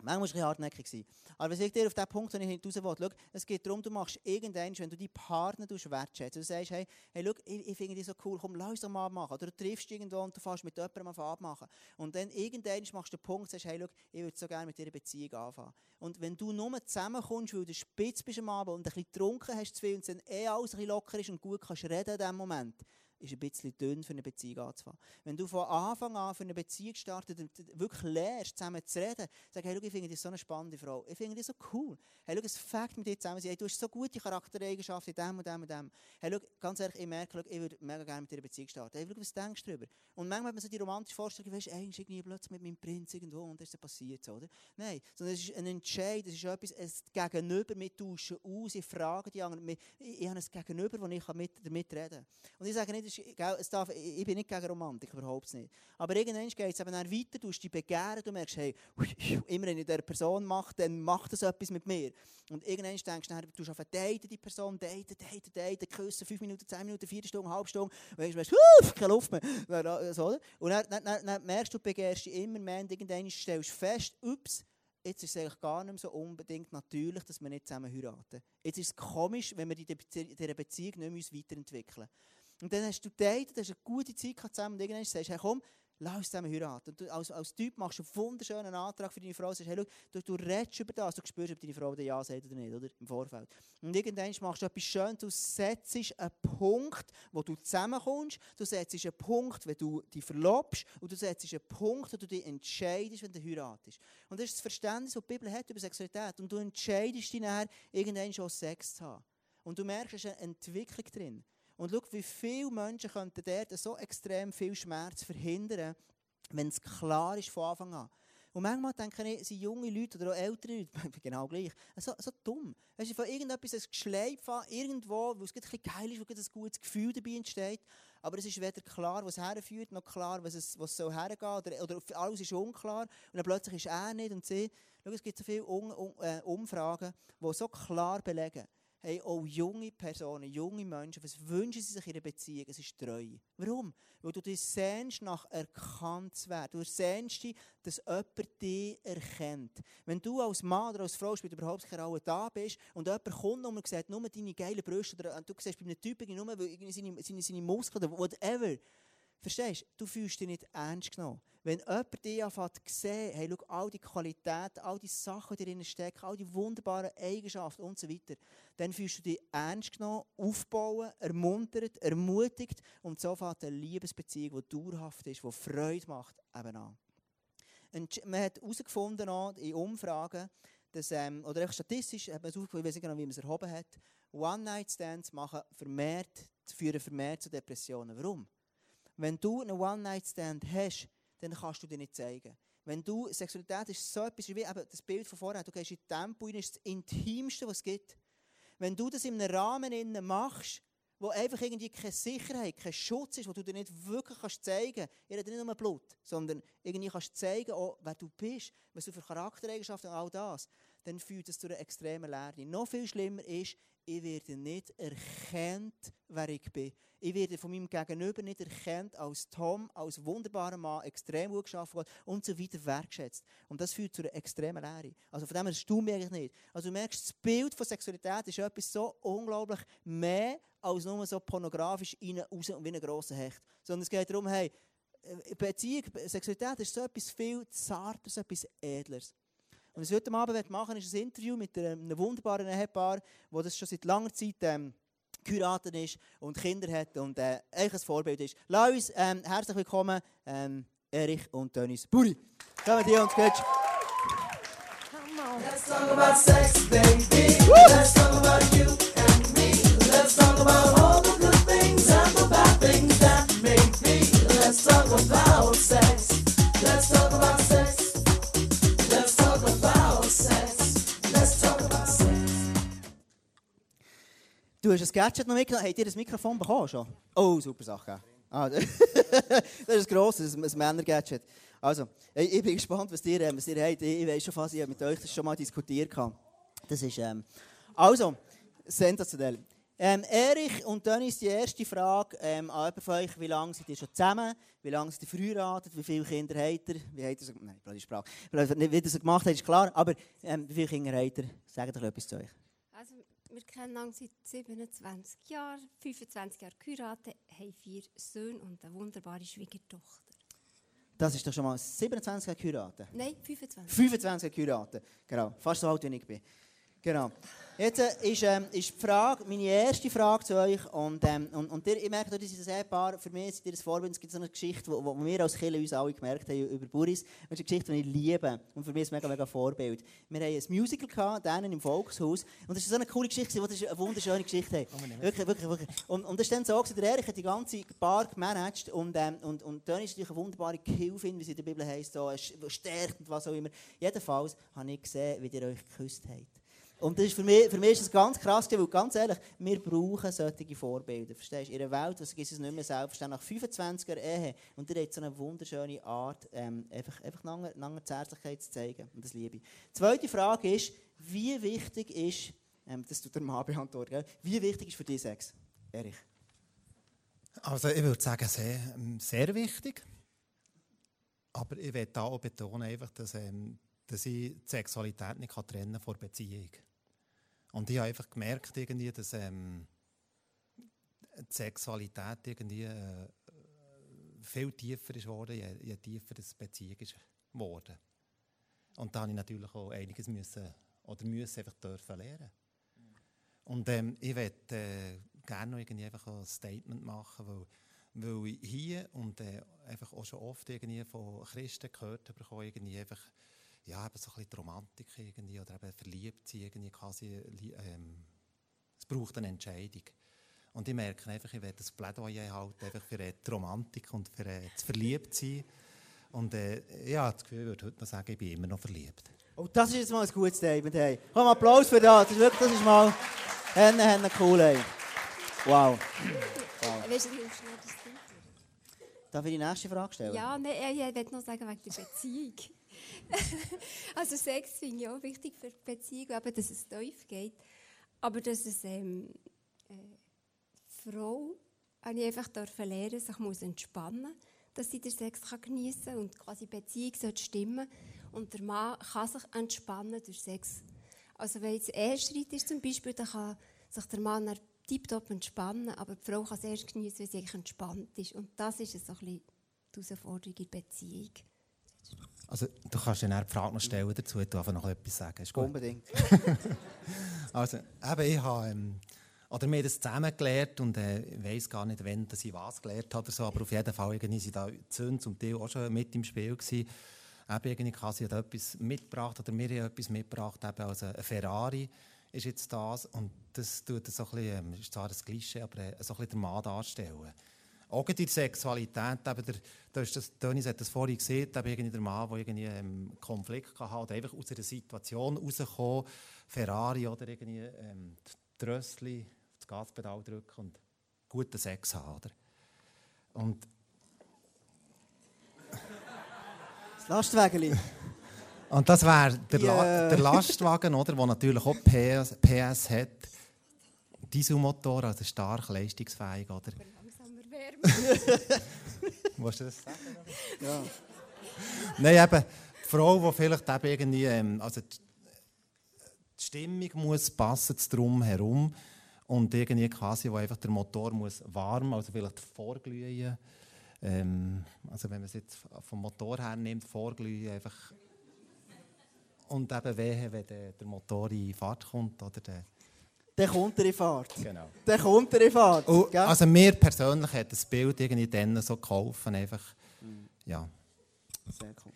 Manchmal ein bisschen hartnäckig. Aber was ich dir auf den Punkt, den ich will, schau, es geht darum, du machst irgendwann, wenn du deinen Partner wertschätzen, du sagst, hey, hey schau, ich, ich finde dich so cool, komm, lass uns doch mal abmachen. Oder du triffst irgendwo und du fährst mit jemandem auf abmachen. Und dann irgendwann machst du den Punkt, sagst, hey, schau, ich würde so gerne mit eine Beziehung anfangen. Und wenn du nur zusammenkommst, weil du spitz bist am Abend und ein bisschen getrunken hast zu viel und dann eh alles ein bisschen locker ist und gut kannst reden in diesem Moment, ist ein bisschen dünn für eine Beziehung anzufangen. Wenn du von Anfang an für eine Beziehung startest und wirklich lernst, zusammen zu reden, sag, hey, schau, ich finde dich so eine spannende Frau. Ich finde dich so cool. Hey, schau, es fängt mit dir zusammen. Hey, du hast so gute Charaktereigenschaften in dem und dem und dem. Hey, schau, ganz ehrlich, ich merke, schau, ich würde mega gerne mit dir eine Beziehung starten. Hey, schau, was denkst du darüber? Und manchmal hat man so die romantische Vorstellung, weißt hey, ist irgendwie plötzlich mit meinem Prinz irgendwo und das ist passiert, oder? Nein, sondern es ist ein Entscheid, es ist etwas, es Gegenüber, wir tauschen aus, ich frage die anderen, ich, ich habe ein Gegenüber, wo ich damit reden kann. Und ich sage nicht, es darf, ich bin nicht gegen Romantik, überhaupt nicht. Aber irgendwann geht es eben dann weiter, du dich begehren, du merkst, hey, immer wenn ich dieser Person mache, dann macht das etwas mit mir. Und irgendwann denkst du, dann, du auf daten die Person, daten, daten, daten, küssen, fünf Minuten, zehn Minuten, vier Stunden, halbe Stunde, und dann du, keine Luft mehr. Und dann, dann, dann, dann merkst du, du begehrst dich immer mehr und irgendwann stellst du fest, ups, jetzt ist es eigentlich gar nicht so unbedingt natürlich, dass wir nicht zusammen heiraten. Jetzt ist es komisch, wenn wir in dieser Beziehung nicht mehr weiterentwickeln müssen. Und dann hast du datet, hast eine gute Zeit zusammen und irgendwann sagst du, hey, komm, lass uns zusammen heiraten. Und du als, als Typ machst du einen wunderschönen Antrag für deine Frau, sagst, hey, schau, du, du redest über das, du spürst, ob deine Frau dir Ja sagt oder nicht, oder? Im Vorfeld. Und irgendwann machst du etwas Schönes, du setzt einen Punkt, wo du zusammenkommst, du setzt einen Punkt, wenn du dich verlobst, und du setzt einen Punkt, wo du dich entscheidest, wenn du heiratest. Und das ist das Verständnis, das die Bibel hat über Sexualität. Und du entscheidest dich nachher, irgendwann schon Sex zu haben. Und du merkst, es ist eine Entwicklung drin. Und schau, wie viele Menschen könnten dort so extrem viel Schmerz verhindern, wenn es klar ist von Anfang an. Und manchmal denke ich, sind junge Leute oder auch ältere Leute, genau gleich, so, so dumm. Weißt du, von irgendetwas ein Geschleif an, irgendwo, wo es ein bisschen geil ist, wo ein gutes Gefühl dabei entsteht, aber es ist weder klar, was herführt, noch klar, was es, was soll hergehen, oder, oder alles ist unklar, und dann plötzlich ist er nicht und sie. Schau, es gibt so viele äh, Umfragen, die so klar belegen, hey, auch junge Personen, junge Menschen, was wünschen sie sich in einer Beziehung? Es ist Treue. Warum? Weil du dich sehnst nach erkannt zu werden. Du sehnst dich, dass jemand dich erkennt. Wenn du als Mann oder als Frau spielt überhaupt keine Rolle da bist und jemand kommt und sagt nur deine geilen Brüste oder du siehst bei einem Typen nur seine, seine, seine Muskeln oder whatever, Verstehst du? Du fühlst dich nicht ernst genommen. Wenn jemand dich anfängt zu sehen, hey, schau, all die Qualitäten, all die Sachen, die drin stecken, all die wunderbaren Eigenschaften und so weiter, dann fühlst du dich ernst genommen, aufbauen, ermuntert, ermutigt und so fängt eine Liebesbeziehung, die dauerhaft ist, die Freude macht, eben an. Und man hat herausgefunden in Umfragen, dass, ähm, oder statistisch hat man es aufgefunden, ich weiß nicht genau, wie man es erhoben hat, One-Night-Stands führen vermehrt zu Depressionen. Warum? Wenn du einen One-Night-Stand hast, dann kannst du dir nicht zeigen. Wenn du, Sexualität ist so etwas wie eben das Bild von vorher, du gehst in Tempo rein, ist das Intimste, was es gibt. Wenn du das in einem Rahmen machst, wo einfach irgendwie keine Sicherheit, kein Schutz ist, wo du dir nicht wirklich kannst zeigen kannst. Ihr redet nicht nur Blut, sondern irgendwie kannst zeigen, auch, wer du bist, was du für Charaktereigenschaften und all das. Dann führt es zu einer extremen Leere. Noch viel schlimmer ist, ich werde nicht erkannt, wer ich bin. Ich werde von meinem Gegenüber nicht erkannt als Tom, als wunderbarer Mann, extrem gut geschaffen und so weiter wertschätzt. Und das führt zu einer extremen Lehre. Also von dem her mich eigentlich nicht. Also du merkst, das Bild von Sexualität ist etwas so unglaublich mehr als nur so pornografisch rein, raus und wie ein grosser Hecht. Sondern es geht darum, hey, äh, Beziehung, Sexualität ist so etwas viel zarteres, etwas edleres. Und was ich heute Abend machen ist ein Interview mit einem wunderbaren Ehepaar, das das schon seit langer Zeit ähm, geheiratet ist und Kinder hat und äh, eigentlich ein Vorbild ist. Lass uns ähm, herzlich willkommen, ähm, Erich und Dennis Buri. Kommen die uns gut. Let's talk about sex, baby. Woo! Let's talk about you and me. Let's talk about all the good things and the bad things that make me. Let's talk about hast ein Gadget noch mitgenommen. Habt ihr das Mikrofon bekommen schon? Oh, super Sache. Ah, das ist ein grosses, ein Männer-Gadget. Also, ich bin gespannt, was ihr, was ihr habt. Ich weiß schon fast, ich habe mit euch das schon mal diskutiert. Das ist, ähm, also, sensationell. Ähm, Erich und dann ist die erste Frage ähm, an von euch. Wie lange seid ihr schon zusammen? Wie lange seid ihr verheiratet? Wie viele Kinder habt ihr? Wie habt ihr nein, blöde Sprache. Wie ihr das gemacht habt, ist klar. Aber ähm, wie viele Kinder habt ihr? Sagt doch etwas zu euch. Wir kennen uns seit 27 Jahren, 25 Jahre geheiratet, haben vier Söhne und eine wunderbare Schwiegertochter. Das ist doch schon mal 27 Jahre geheiratet? Nein, 25. 25 Jahre geheiratet, genau. Fast so alt, wie ich bin. Genau. Jetzt äh, ist, ähm, ist die Frage, meine erste Frage zu euch. Und, ähm, und, und ihr, ich merke, das ist ein Ehepaar, für mich ist ihr ein Vorbild. Es gibt so eine Geschichte, wo, wo wir als Kinder uns alle gemerkt haben über Buris. Das ist eine Geschichte, die ich liebe. Und für mich ist es mega, mega Vorbild. Wir haben ein Musical gehabt, denen im Volkshaus. Und das ist so eine coole Geschichte, die eine wunderschöne Geschichte hat. Oh, wirklich, wirklich, wirklich. Und, und das ist dann so, der Erich hat die ganze Bar gemanagt. Und, ähm, und, und dann ist natürlich eine wunderbare Killfin, wie sie in der Bibel heisst, so, stärkt und was auch immer. Jedenfalls habe ich gesehen, wie ihr euch geküsst habt. Und das ist für, mich, für mich ist das ganz krass, weil ganz ehrlich, wir brauchen solche Vorbilder. Verstehst du? In einer Welt, was ist es nicht mehr selbstverständlich. Nach 25er Ehe und ihr habt so eine wunderschöne Art, ähm, einfach, einfach lange, lange Zärtlichkeit zu zeigen. Und das liebe ich. Zweite Frage ist, wie wichtig ist, ähm, das tut der Mann beantworten, wie wichtig ist für dich Sex? Erich? Also ich würde sagen, sehr, ähm, sehr wichtig. Aber ich will auch betonen, einfach, dass, ähm, dass ich die Sexualität nicht trennen von der Beziehung. Und ich habe einfach gemerkt, irgendwie, dass ähm, die Sexualität irgendwie äh, viel tiefer ist geworden, je, je tiefer die Beziehung ist geworden. Und da habe ich natürlich auch einiges müssen, oder müssen einfach dürfen lernen. Und ähm, ich möchte äh, gerne noch irgendwie einfach ein Statement machen, weil, weil ich hier und äh, einfach auch schon oft irgendwie von Christen gehört habe, irgendwie einfach ja, eben so ein bisschen die Romantik irgendwie, oder eben verliebt sein irgendwie quasi, ähm, es braucht eine Entscheidung. Und ich merke einfach, ich werde das Plädoyer halten, einfach für die Romantik und für äh, das Verliebtsein. Und äh, ja, das Gefühl, ich würde heute noch sagen, ich bin immer noch verliebt. Oh, das ist jetzt mal ein gutes Statement. Hey. Komm, Applaus für das. Das ist wirklich, das ist mal Henne, Henne, cool. Hey. Wow. wow. Du, Darf ich die nächste Frage stellen? Ja, nee, ich wollte noch sagen wegen der Beziehung. also Sex finde ich auch wichtig für die Beziehung, eben, dass es tief geht. Aber dass es ähm, äh, Frau habe ich einfach lernen, sich muss entspannen, dass sie den Sex geniessen kann und quasi Beziehung sollte stimmen und der Mann kann sich entspannen durch Sex. Also wenn es Ehestreit ist zum Beispiel, dann kann sich der Mann tiptop entspannen, aber die Frau kann es erst geniessen, wenn sie entspannt ist. Und das ist so ein bisschen die Herausforderung in der Beziehung. Also, du kannst dir die Frage noch stellen dazu, du einfach noch etwas sagen. Ist gut? Unbedingt. also, eben, ich habe, ähm, oder wir haben das zusammen gelernt und äh, ich weiß gar nicht, wann dass ich was gelernt habe oder so, aber auf jeden Fall irgendwie sind da Söhne zum Teil auch schon mit im Spiel gewesen. Eben irgendwie quasi hat etwas mitgebracht oder haben etwas mitgebracht, eben also ein Ferrari ist jetzt das und das tut so ein bisschen, ähm, ist zwar das Gleiche, aber äh, so ein bisschen den Mann darstellen. Auch in der Sexualität, eben der, da ist das, Dennis hat das vorhin gesehen, eben der Mann, der irgendwie einen ähm, Konflikt hatte, einfach aus einer Situation rauskommen, Ferrari oder irgendwie ähm, die Rössli das Gaspedal drücken und guten Sex haben. Oder? Und Das Lastwagen. Und das wäre der, La der Lastwagen, oder, der natürlich auch PS, PS hat. Dieselmotor, also stark leistungsfähig. Oder? Wärmer. Willst du das sagen? Ja. Nein, eben, die Frau, die vielleicht eben irgendwie, ähm, also die, Stimmung muss passen, das Drumherum und irgendwie quasi, wo einfach der Motor muss warm, also vielleicht vorglühen. Ähm, also wenn man es jetzt vom Motor her nimmt, vorglühen einfach. Und eben wehe, wenn der, der Motor in Fahrt kommt, oder der, Dann kommt er in Fahrt. genau. Dann kommt er in Fahrt. Und, also mir persönlich hat das Bild irgendwie dann so geholfen, einfach, ja. Sehr cool.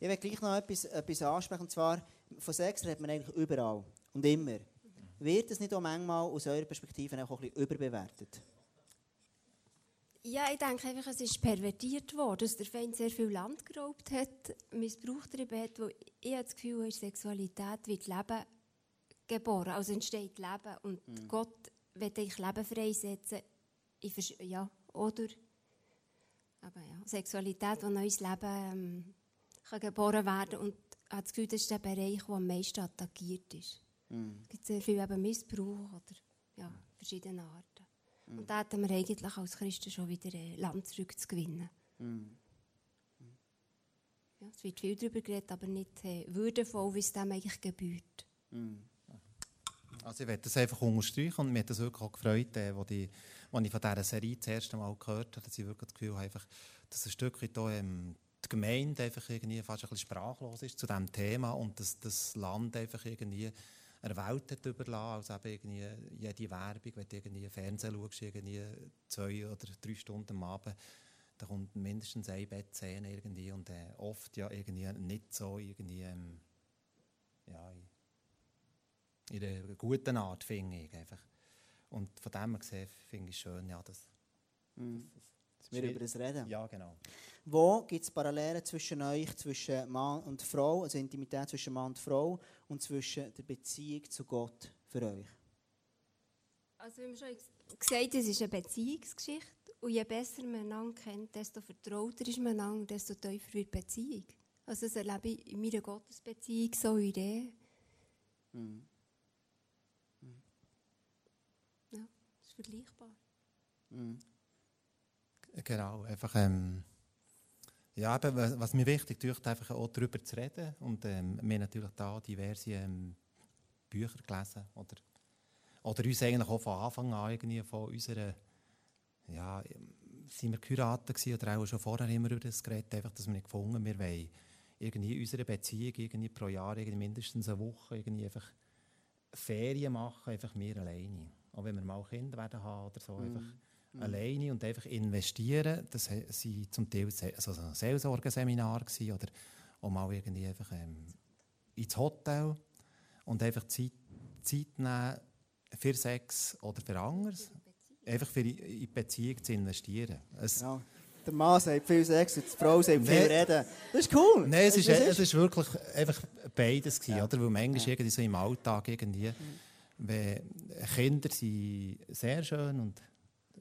Ich will gleich noch etwas, etwas ansprechen, und zwar, von Sex redet man eigentlich überall und immer. Wird das nicht auch manchmal aus eurer Perspektive auch ein bisschen überbewertet? Ja, ich denke einfach, es ist pervertiert worden, dass der Feind sehr viel Land geraubt hat, Missbrauch getrieben hat, wo ich habe das Gefühl, in Sexualität wird Leben geboren, also entsteht Leben und Gott will eigentlich Leben freisetzen, ja, oder aber ja, Sexualität, wo neues Leben ähm, kann geboren werden und ich habe das Gefühl, das ist der Bereich, der am meisten attackiert ist. Es gibt sehr viel eben Missbrauch oder ja, verschiedene Arten. Und da hätten wir eigentlich als Christen schon wieder Land zurückzugewinnen. Ja, es wird viel darüber geredet, aber nicht äh, würdevoll, wie es dem eigentlich gebührt. Also ich werde das einfach unterstreichen und mir hat das wirklich auch gefreut, äh, als ich, als ich von dieser Serie das erste Mal gehört habe, dass ich wirklich das Gefühl habe, einfach, dass ein Stück weit auch, ähm, die Gemeinde einfach irgendwie fast ein bisschen sprachlos ist zu diesem Thema und dass das Land einfach irgendwie einer Welt hat überlassen, also eben irgendwie jede Werbung, wenn du irgendwie Fernsehen schaust, irgendwie zwei oder drei Stunden am Abend, da kommt mindestens eine Bettszene irgendwie und äh, oft ja irgendwie nicht so irgendwie, ähm, ja, in einer guten Art, finde ich. Einfach. Und von dem her gesehen finde ich es schön, ja, dass... Dass wir über das reden. Ja, genau. Wo gibt es Parallelen zwischen euch, zwischen Mann und Frau, also Intimität zwischen Mann und Frau und zwischen der Beziehung zu Gott für euch? Also, wie wir schon gesagt es ist eine Beziehungsgeschichte. Und je besser man einander kennt, desto vertrauter ist man einander, desto tiefer wird die Beziehung. Also, das erlebe ich in meiner Gottesbeziehung so in der. Ja, vergleichbar. Genau, einfach... Ähm, ja, eben, was mir wichtig ist, einfach auch darüber zu reden. Und ähm, wir natürlich da diverse ähm, Bücher gelesen. Oder, oder uns eigentlich auch von Anfang an irgendwie von unserer... Ja, sind wir geheiratet gewesen, oder auch schon vorher immer über das geredet, einfach, dass wir nicht gefunden wir wollen irgendwie in unserer Beziehung irgendwie pro Jahr irgendwie mindestens eine Woche irgendwie einfach Ferien machen, einfach wir alleine. Auch wenn wir mal Kinder werden haben oder so, einfach alleine und einfach investieren. Das waren zum Teil also so Seelsorgeseminare oder auch mal irgendwie einfach ähm, ins Hotel und einfach Zeit, Zeit nehmen für Sex oder für anderes. Einfach für in die Beziehung zu investieren. Es, Ja. Der Mann sagt viel Sex und die Frau sagt viel Nein. Reden. Das ist cool. Nein, es ist, Das es ist wirklich einfach beides gewesen, oder? Weil manchmal irgendwie so im Alltag irgendwie, wenn Kinder sind sehr schön und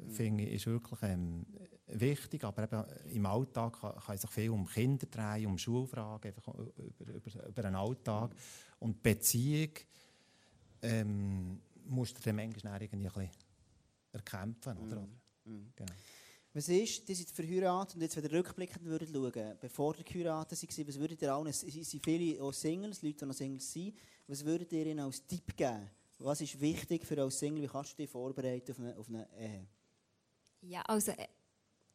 finde ich, ist wirklich ähm, wichtig, aber eben im Alltag kann, kann sich viel um Kinder drehen, um Schulfragen, einfach über, über, über den Alltag und Beziehung ähm, musst du dann manchmal irgendwie ein bisschen erkämpfen, oder? Genau. Was ist, die sind verheiratet und jetzt, wenn ihr rückblickend würdet schauen, bevor ihr geheiratet waren, was würdet ihr allen, es sind viele auch Singles, Leute, die noch Singles sind, was würdet ihr ihnen als Tipp geben? Was ist wichtig für als Single? Wie kannst du dich vorbereiten auf eine, auf eine Ehe? Ja, also, äh,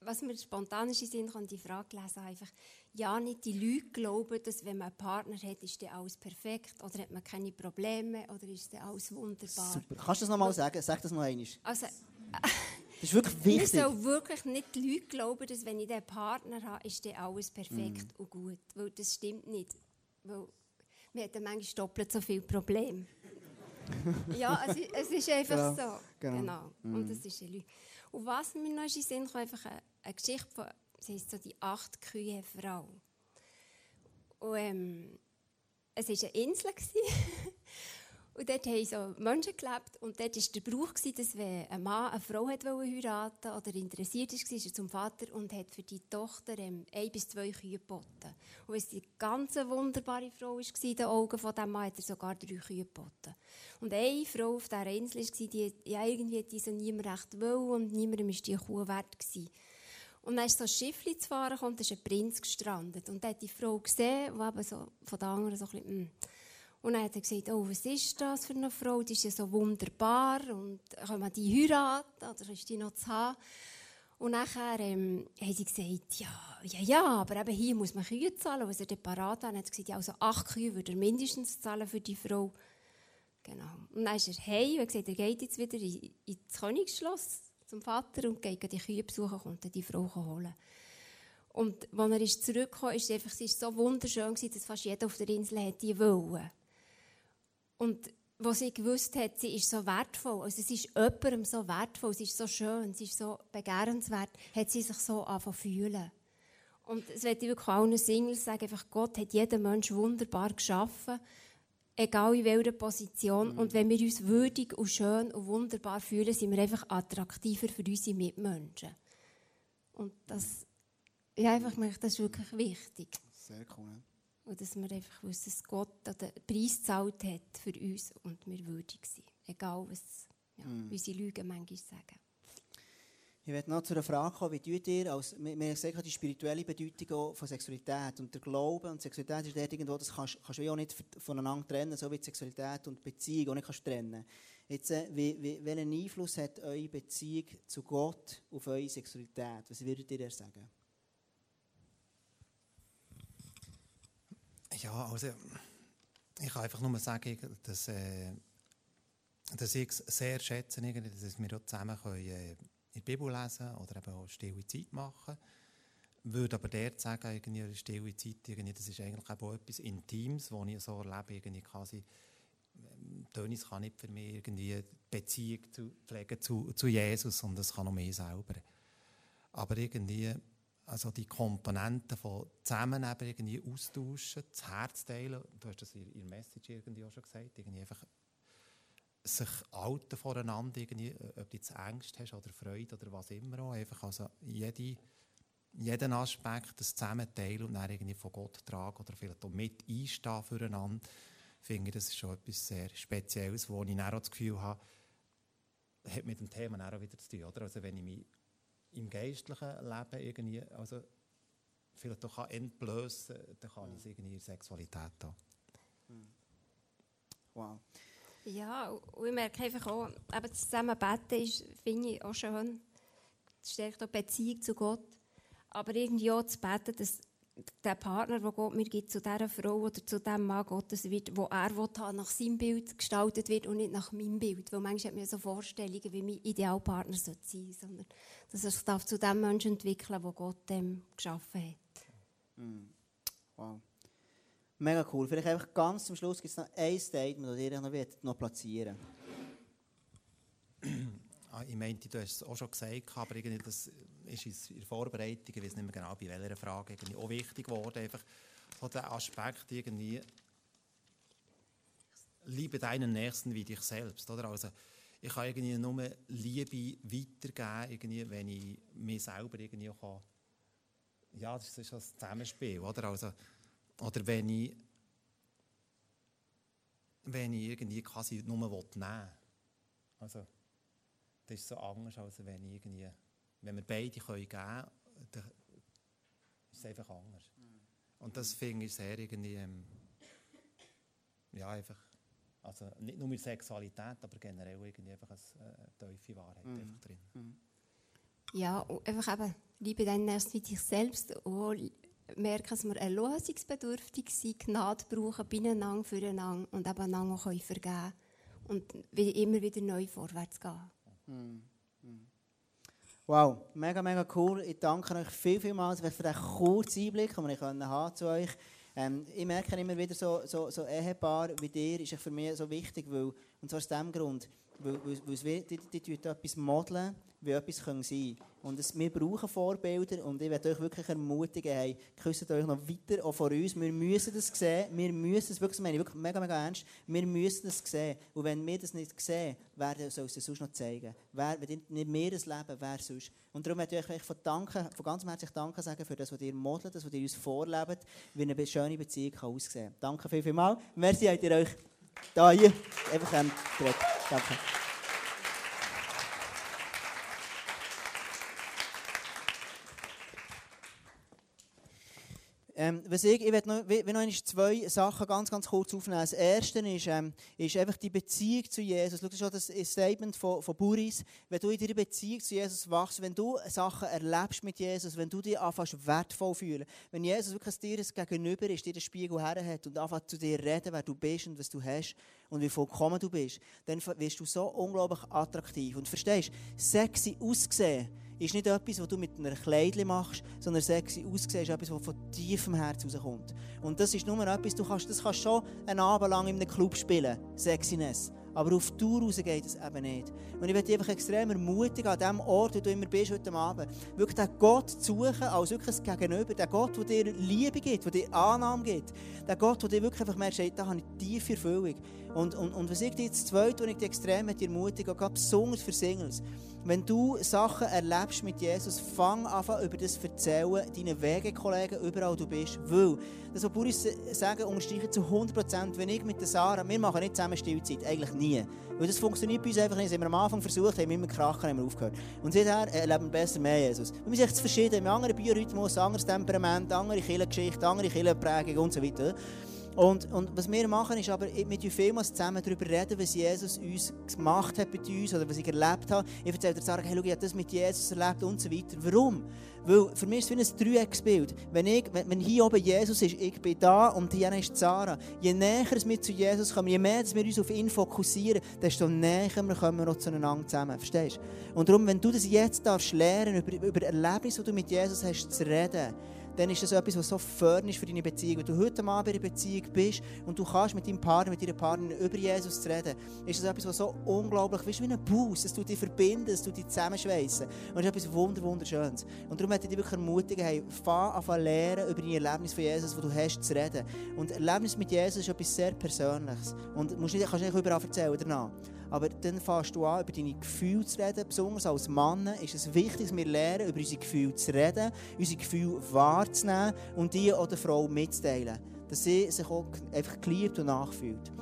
was mir spontan ist in den Sinn kommt, die Frage lesen, einfach, ja, nicht die Leute glauben, dass wenn man einen Partner hat, ist dann alles perfekt oder hat man keine Probleme oder ist dann alles wunderbar. Super. Kannst du das nochmal sagen? Sag das noch einmal. Also, Das ist wirklich man wichtig. soll wirklich nicht die Leute glauben, dass wenn ich einen Partner habe, ist dann alles perfekt Mhm. und gut. Weil das stimmt nicht. Weil wir haben manchmal doppelt so viele Probleme. ja, es, es ist einfach Ja, so. genau. Genau. Und das ist eine Lüge. Und was mir noch in den Sinn kommt, einfach eine, eine Geschichte von, sie heisst so die acht Kühe Frau. Und ähm, es war eine Insel. Und dort haben so Menschen gelebt. Und dort war der Brauch, dass wenn ein Mann eine Frau heiraten oder interessiert war, ist er zum Vater und hat für die Tochter ähm, ein bis zwei Kühe geboten. Und es eine ganz wunderbare Frau war in den Augen von diesem Mann, hat er sogar drei Kühe geboten. Und eine Frau auf dieser Insel war, die ja, irgendwie diese niemand recht wollen und niemandem war die Kuh wert. Gewesen. Und dann ist so ein Schiff zu fahren, kommt, ist ein Prinz gestrandet. Und dann hat die Frau gesehen, die eben so von den anderen so ein bisschen, mm, und dann hat er gesagt, oh, was ist das für eine Frau? Die ist ja so wunderbar. Und kann man die heiraten? Oder ist die noch zu haben? Und nachher ähm, haben sie gesagt, ja, ja, ja, aber eben hier muss man Kühe zahlen. Was er dann parat hat, hat gesagt, ja, also acht Kühe würde er mindestens zahlen für die Frau. Genau. Und dann ist er heim und gesagt, er geht jetzt wieder ins Königsschloss zum Vater und geht die Kühe besuchen und die Frau holen. Und als er zurückgekommen ist, es einfach, so wunderschön, dass fast jeder auf der Insel die wollte. Und was sie gewusst hat, sie ist so wertvoll, also es ist jemandem so wertvoll, sie ist so schön, sie ist so begehrenswert, hat sie sich so angefangen fühlen. Und es wird wirklich allen Singles sagen, einfach Gott hat jeden Menschen wunderbar geschaffen, egal in welcher Position. Mhm. Und wenn wir uns würdig und schön und wunderbar fühlen, sind wir einfach attraktiver für unsere Mitmenschen. Und das, ja, einfach, das ist wirklich wichtig. Sehr cool. Und dass wir einfach wissen, dass Gott den Preis gezahlt hat für uns und wir würdig sind. Egal, was ja, mm. unsere Lügen manchmal sagen. Ich werde noch zu einer Frage kommen, wie tut ihr, als, wir, wir sehen die spirituelle Bedeutung von Sexualität und der Glaube und Sexualität ist dort irgendwo, das kannst, kannst du auch nicht voneinander trennen, so wie Sexualität und Beziehung auch nicht kannst trennen. Jetzt, äh, wie, wie, welchen Einfluss hat eure Beziehung zu Gott auf eure Sexualität? Was würdet ihr sagen? Ja, also ich kann einfach nur sagen, dass, äh, dass ich es sehr schätze, dass wir auch zusammen können, äh, in die Bibel lesen oder eben auch stille Zeit machen. Ich würde aber dort sagen, irgendwie eine stille Zeit, irgendwie, das ist eigentlich auch etwas Intimes, das ich so erlebe, irgendwie quasi, ähm, kann nicht für mich irgendwie Beziehung zu pflegen zu, zu Jesus, sondern das kann nur mehr selber. Aber irgendwie also die Komponenten von zusammen irgendwie austauschen, das Herz teilen. Du hast das in der Message irgendwie auch schon gesagt. Irgendwie einfach sich alten voreinander, irgendwie, ob du jetzt Angst hast oder Freude oder was immer auch. Einfach also jede, jeden Aspekt das zusammen teilen und dann irgendwie von Gott tragen oder vielleicht auch mit einstehen füreinander. Ich finde, das ist schon etwas sehr Spezielles, wo ich dann auch das Gefühl habe, hat mit dem Thema auch wieder zu tun. Oder? Also wenn ich mich im geistlichen Leben irgendwie, also vielleicht auch entblößen dann kann ich es irgendwie in der Sexualität haben. Hm. Wow. Ja, und ich merke einfach auch, eben zusammen beten ist, finde ich auch schön. Das stärkt auch Beziehung zu Gott. Aber irgendwie auch zu beten, dass der Partner, den Gott mir gibt, zu dieser Frau oder zu dem Mann Gottes wird, wo er will, nach seinem Bild gestaltet wird und nicht nach meinem Bild. Weil manchmal hat man so Vorstellungen, wie mein Idealpartner sein sollte, sondern dass er sich zu dem Menschen entwickeln darf, Gott dem geschaffen hat. Mm. Wow. Mega cool. Vielleicht einfach ganz zum Schluss gibt es noch ein Statement, das ihr noch, noch platzieren Ah, ich meinte, du hast es auch schon gesagt, aber irgendwie das ist in der Vorbereitung, ich weiß nicht mehr genau, bei welcher Frage, irgendwie auch wichtig geworden, einfach so der Aspekt irgendwie, liebe deinen Nächsten wie dich selbst, oder? Also, ich kann irgendwie nur Liebe weitergeben, irgendwie, wenn ich mir selber irgendwie kann. Ja, das ist das Zusammenspiel, oder? Also, oder wenn ich, wenn ich irgendwie quasi nur nehmen will. Also, das ist so anders, als wenn, irgendwie, wenn wir beide können geben können, dann ist es einfach anders. Und das finde ich sehr irgendwie, ähm, ja, einfach, also nicht nur mit Sexualität, aber generell irgendwie einfach eine äh, tiefe Wahrheit mhm. einfach drin. Mhm. Ja, einfach eben, liebe dann erst mit sich selbst und merken, dass wir lösungsbedürftig sind, Gnade brauchen, beieinander, füreinander und eben einander vergeben können und immer wieder neu vorwärts gehen. Hm, hm. Wow, mega, mega cool. Ich danke euch viel, vielmals für den kurzen Einblick, den wir haben zu euch ähm, Ich merke immer wieder, so, so, so Ehepaar wie dir ist für mich so wichtig, weil, und zwar aus dem Grund, weil, weil, weil die, die, die etwas modeln, wie etwas sein können. Und es, wir brauchen Vorbilder und ich werde euch wirklich ermutigen, hey, küsst euch noch weiter auch vor uns. Wir müssen das sehen, wir müssen es wirklich, das meine ich wirklich mega, mega ernst, wir müssen das sehen. Und wenn wir das nicht sehen, wer soll es sonst noch zeigen? Wer, wenn nicht wir das leben, wer sonst? Und darum möchte ich euch von, danken, von ganzem Herzen Danke sagen für das, was ihr modelt, das, was ihr uns vorlebt, wie eine schöne Beziehung kann aussehen kann. Danke viel, viel mal. Merci, habt ihr euch da hier einfach ähm, Danke. Ähm, was ich, ich will noch, will noch zwei Sachen ganz, ganz kurz aufnehmen. Das erste ist, ähm, ist einfach die Beziehung zu Jesus. Schau, das schon das Statement von, von Buris. Wenn du in deiner Beziehung zu Jesus wachst, wenn du Sachen erlebst mit Jesus, wenn du dich anfängst wertvoll fühlen, wenn Jesus wirklich dir gegenüber ist, dir den Spiegel her hat und anfängt zu dir reden, wer du bist und was du hast und wie vollkommen du bist, dann wirst du so unglaublich attraktiv. Und verstehst, sexy aussehen, ist nicht etwas, was du mit einer Kleidchen machst, sondern sexy aussehen ist etwas, was von tiefem Herzen rauskommt. Und das ist nur etwas, du kannst, das kannst schon einen Abend lang in einem Club spielen, Sexiness. Aber auf Tour raus geht es eben nicht. Und ich werde einfach extrem ermutigen, an dem Ort, wo du immer bist heute Abend, wirklich den Gott zu suchen, als wirklich ein Gegenüber, den Gott, der dir Liebe gibt, der dir Annahme gibt, den Gott, der dir wirklich einfach merkt, da habe ich tiefe Erfüllung. Und, und, und was ich dir jetzt zweit, wo ich dich extrem ermutige, auch besonders für Singles, wenn du Sachen erlebst mit Jesus, fang an, über das zu erzählen, deinen Wegekollegen, überall du bist. Weil, das, was Boris sagen, unterstreiche zu 100%, wenn ich mit der Sarah, wir machen nicht zusammen Stillzeit, eigentlich nie. Weil das funktioniert bei uns einfach nicht. Das haben wir am Anfang versucht, haben immer krachen, haben wir aufgehört. Und seither erleben wir besser mehr Jesus. Wir sind echt verschieden, wir haben einen anderen Biorhythmus, anderes Temperament, andere Kirchengeschichte, andere Kirchenprägung und so weiter. Und, und was wir machen, ist aber, mit vielmals zusammen darüber reden, was Jesus uns gemacht hat mit uns oder was ich erlebt habe. Ich erzähle dir, sagen, hey, schau, ich habe das mit Jesus erlebt und so weiter. Warum? Weil für mich ist es wie ein Dreiecksbild. Wenn, ich, wenn, wenn hier oben Jesus ist, ich bin da und hier ist Sarah. Je näher wir zu Jesus kommen, je mehr wir uns auf ihn fokussieren, desto näher kommen wir zueinander zusammen. Verstehst du? Und darum, wenn du das jetzt darfst lernen, über, über Erlebnisse, die du mit Jesus hast, zu reden, dann ist das etwas, was so fördernd ist für deine Beziehung. Wenn du heute Abend in einer Beziehung bist und du kannst mit deinem Partner, mit deiner Partnerin über Jesus reden, ist das etwas, was so unglaublich ist, wie ein Bus. Es tut dich verbinden, es tut dich zusammenschweissen. Und es ist etwas wunderschönes. Und darum möchte ich dich wirklich ermutigen, hey, fang an zu lernen, über dein Erlebnis von Jesus, das du hast, zu reden. Und Erlebnis mit Jesus ist etwas sehr Persönliches. Und du kannst nicht überall erzählen danach. Aber dann fängst du an, über deine Gefühle zu reden. Besonders als Mann ist es wichtig, dass wir lernen, über unsere Gefühle zu reden, unsere Gefühle wahrzunehmen und die auch der Frau mitzuteilen. Dass sie sich auch einfach geliebt und nachfühlt.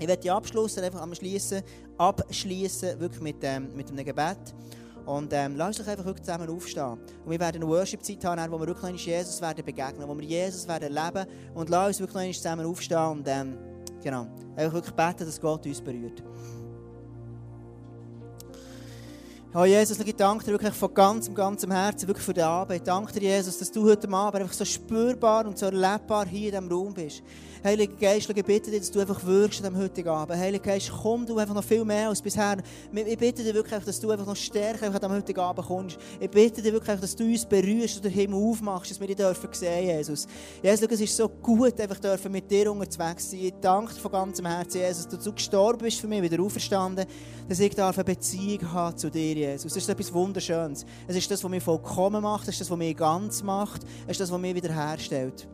Ich werde die Abschluss einfach abschließen, abschließen wirklich mit, ähm, mit einem Gebet. Und ähm, lass uns einfach wirklich zusammen aufstehen. Und wir werden eine Worship-Zeit haben, wo wir wirklich Jesus werden begegnen, wo wir Jesus werden erleben. Und lass uns wirklich zusammen aufstehen und ähm, genau, einfach wirklich beten, dass Gott uns berührt. Oh Jesus, ich danke dir wirklich von ganzem, ganzem Herzen wirklich für Abend. Ich danke dir, Jesus, dass du heute Abend einfach so spürbar und so erlebbar hier in diesem Raum bist. Heiliger Geist, ich bitte dich, dass du einfach wirkst diesem heutigen Abend. Heiliger Geist, komm du einfach noch viel mehr als bisher. Ich bitte dich wirklich, dass du einfach noch stärker an diesem heutigen Abend kommst. Ich bitte dich wirklich, dass du uns berührst und den Himmel aufmachst, dass wir dich dürfen sehen, Jesus. Jesus, es ist so gut, einfach dürfen mit dir unterwegs sein. Ich danke dir von ganzem Herzen, Jesus, dass du gestorben bist für mich, wieder auferstanden, dass ich darf eine Beziehung haben zu dir, Jesus. Das ist etwas Wunderschönes. Es ist das, was mich vollkommen macht, es ist das, was mich ganz macht, es ist das, was mich wiederherstellt.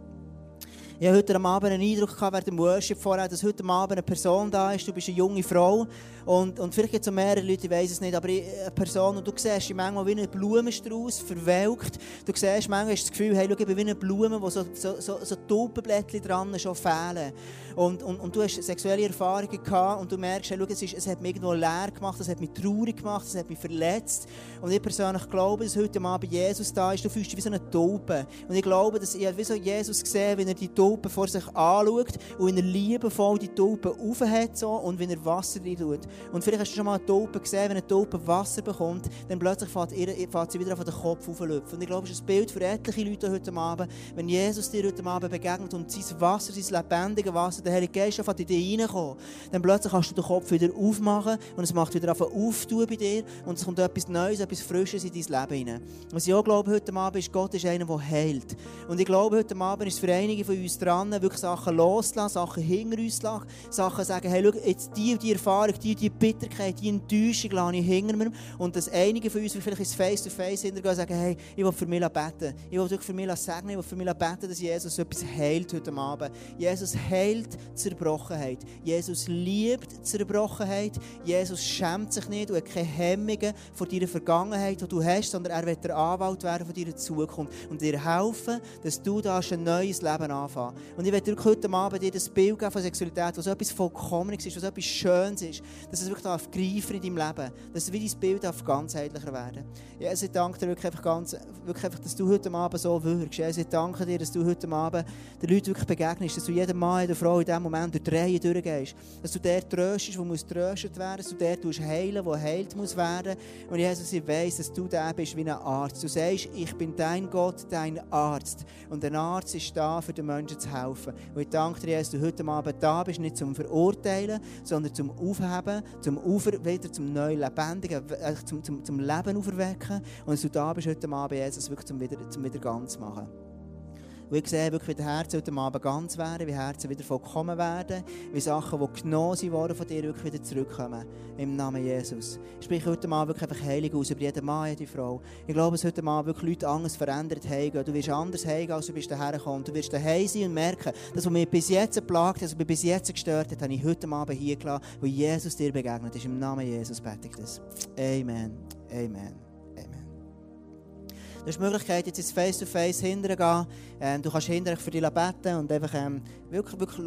Ich hatte heute Abend einen Eindruck gehabt, während dem Worship vorher, dass heute Abend eine Person da ist. Du bist eine junge Frau. Und, und vielleicht gibt es mehrere Leute, ich weiß es nicht, aber eine Person, und du siehst sie manchmal wie ein Blumenstrauß, verwelkt. Du siehst manchmal hast das Gefühl, hey, schau, ich bin wie eine Blume, wo so, so, so, so Tulpenblättchen dran schon fehlen. Und, und, und du hast sexuelle Erfahrungen gehabt und du merkst, hey, schau, es, ist, es hat mich irgendwo leer gemacht, es hat mich traurig gemacht, es hat mich verletzt. Und ich persönlich glaube, dass heute Abend Jesus da ist. Du fühlst dich wie so eine Taube. Und ich glaube, dass ich wie so Jesus gesehen wenn er die Taube vor sich anschaut und in er liebevoll die Taube aufhat so, und wenn er Wasser rein tut. Und vielleicht hast du schon mal eine Taupe gesehen, wenn eine Taupe Wasser bekommt, dann plötzlich fährt, ihr, fährt sie wieder auf den Kopf auflöpfen. Und ich glaube, es ist ein Bild für etliche Leute heute Abend, wenn Jesus dir heute Abend begegnet und sein Wasser, sein lebendiges Wasser, der Heilige Geist fährt in dich reinkommen, dann plötzlich kannst du den Kopf wieder aufmachen und es macht wieder auf auftun bei dir und es kommt etwas Neues, etwas Frisches in dein Leben hinein. Was ich auch glaube heute Abend ist, Gott ist einer, der heilt. Und ich glaube heute Abend ist es für einige von uns dran, wirklich Sachen loslassen, Sachen hinter uns lassen, Sachen sagen, hey, schau, jetzt die und die Erfahrung, die und die Bitterkeit, die Enttäuschung lasse ich hinter mir. Und dass einige von uns vielleicht ins Face-to-Face hintergehen und sagen, hey, ich will für mich beten. Ich will für mich segnen, ich will für mich beten, dass Jesus etwas heilt heute Abend. Jesus heilt Zerbrochenheit. Jesus liebt Zerbrochenheit. Jesus schämt sich nicht und hat keine Hemmungen vor deiner Vergangenheit, die du hast, sondern er wird der Anwalt werden von deiner Zukunft und dir helfen, dass du da ein neues Leben Und ich werde heute Abend dir das Bild geben von Sexualität, was etwas Vollkommenes ist, was etwas Schönes ist, dass es wirklich darf greifen in deinem Leben, dass wie dein Bild darf ganzheitlicher werden Jesus, ich danke dir wirklich einfach, ganz, wirklich einfach, dass du heute Abend so wirkst. Jesus, ich danke dir, dass du heute Abend den Leuten wirklich begegnest, dass du jedem Mann, jeder Frau in diesem Moment durch die Reihe durchgehst, dass du der tröstest, wo muss tröstet werden, dass du der heilen wo heilt muss werden. Und Jesus, ich weiss, dass du der bist wie ein Arzt. Du sagst, ich bin dein Gott, dein Arzt. Und ein Arzt ist da, für den Menschen zu helfen. Und ich danke dir, dass du heute Abend da bist, nicht zum Verurteilen, sondern zum Aufheben, zum Aufer wieder zum neu Lebendigen, äh, zum, zum, zum Leben auferwecken. Und dass du da bist heute Abend, Jesus, wirklich zum wieder, zum wieder ganz machen. Und ich sehe wirklich, wie die Herzen heute Abend ganz werden, wie Herzen wieder vollkommen werden, wie Sachen, die genommen worden von dir, wirklich wieder zurückkommen. Im Namen Jesus. Ich spreche heute Abend wirklich einfach heilig aus über jeden Mann, jede Frau. Ich glaube, dass heute Abend wirklich Leute anders verändert heimgehen. Du wirst anders heimgehen, als du bist daher gekommen. Du wirst daheim sein und merken, dass was mich bis jetzt geplagt hat, was mich bis jetzt gestört hat, habe ich heute Abend hier gelassen, wo Jesus dir begegnet ist. Im Namen Jesus bete ich das. Amen. Amen. Du hast die Möglichkeit, jetzt ins Face-to-Face hintergehen. Ähm, du kannst hinterher für dich beten und einfach ähm, wirklich, wirklich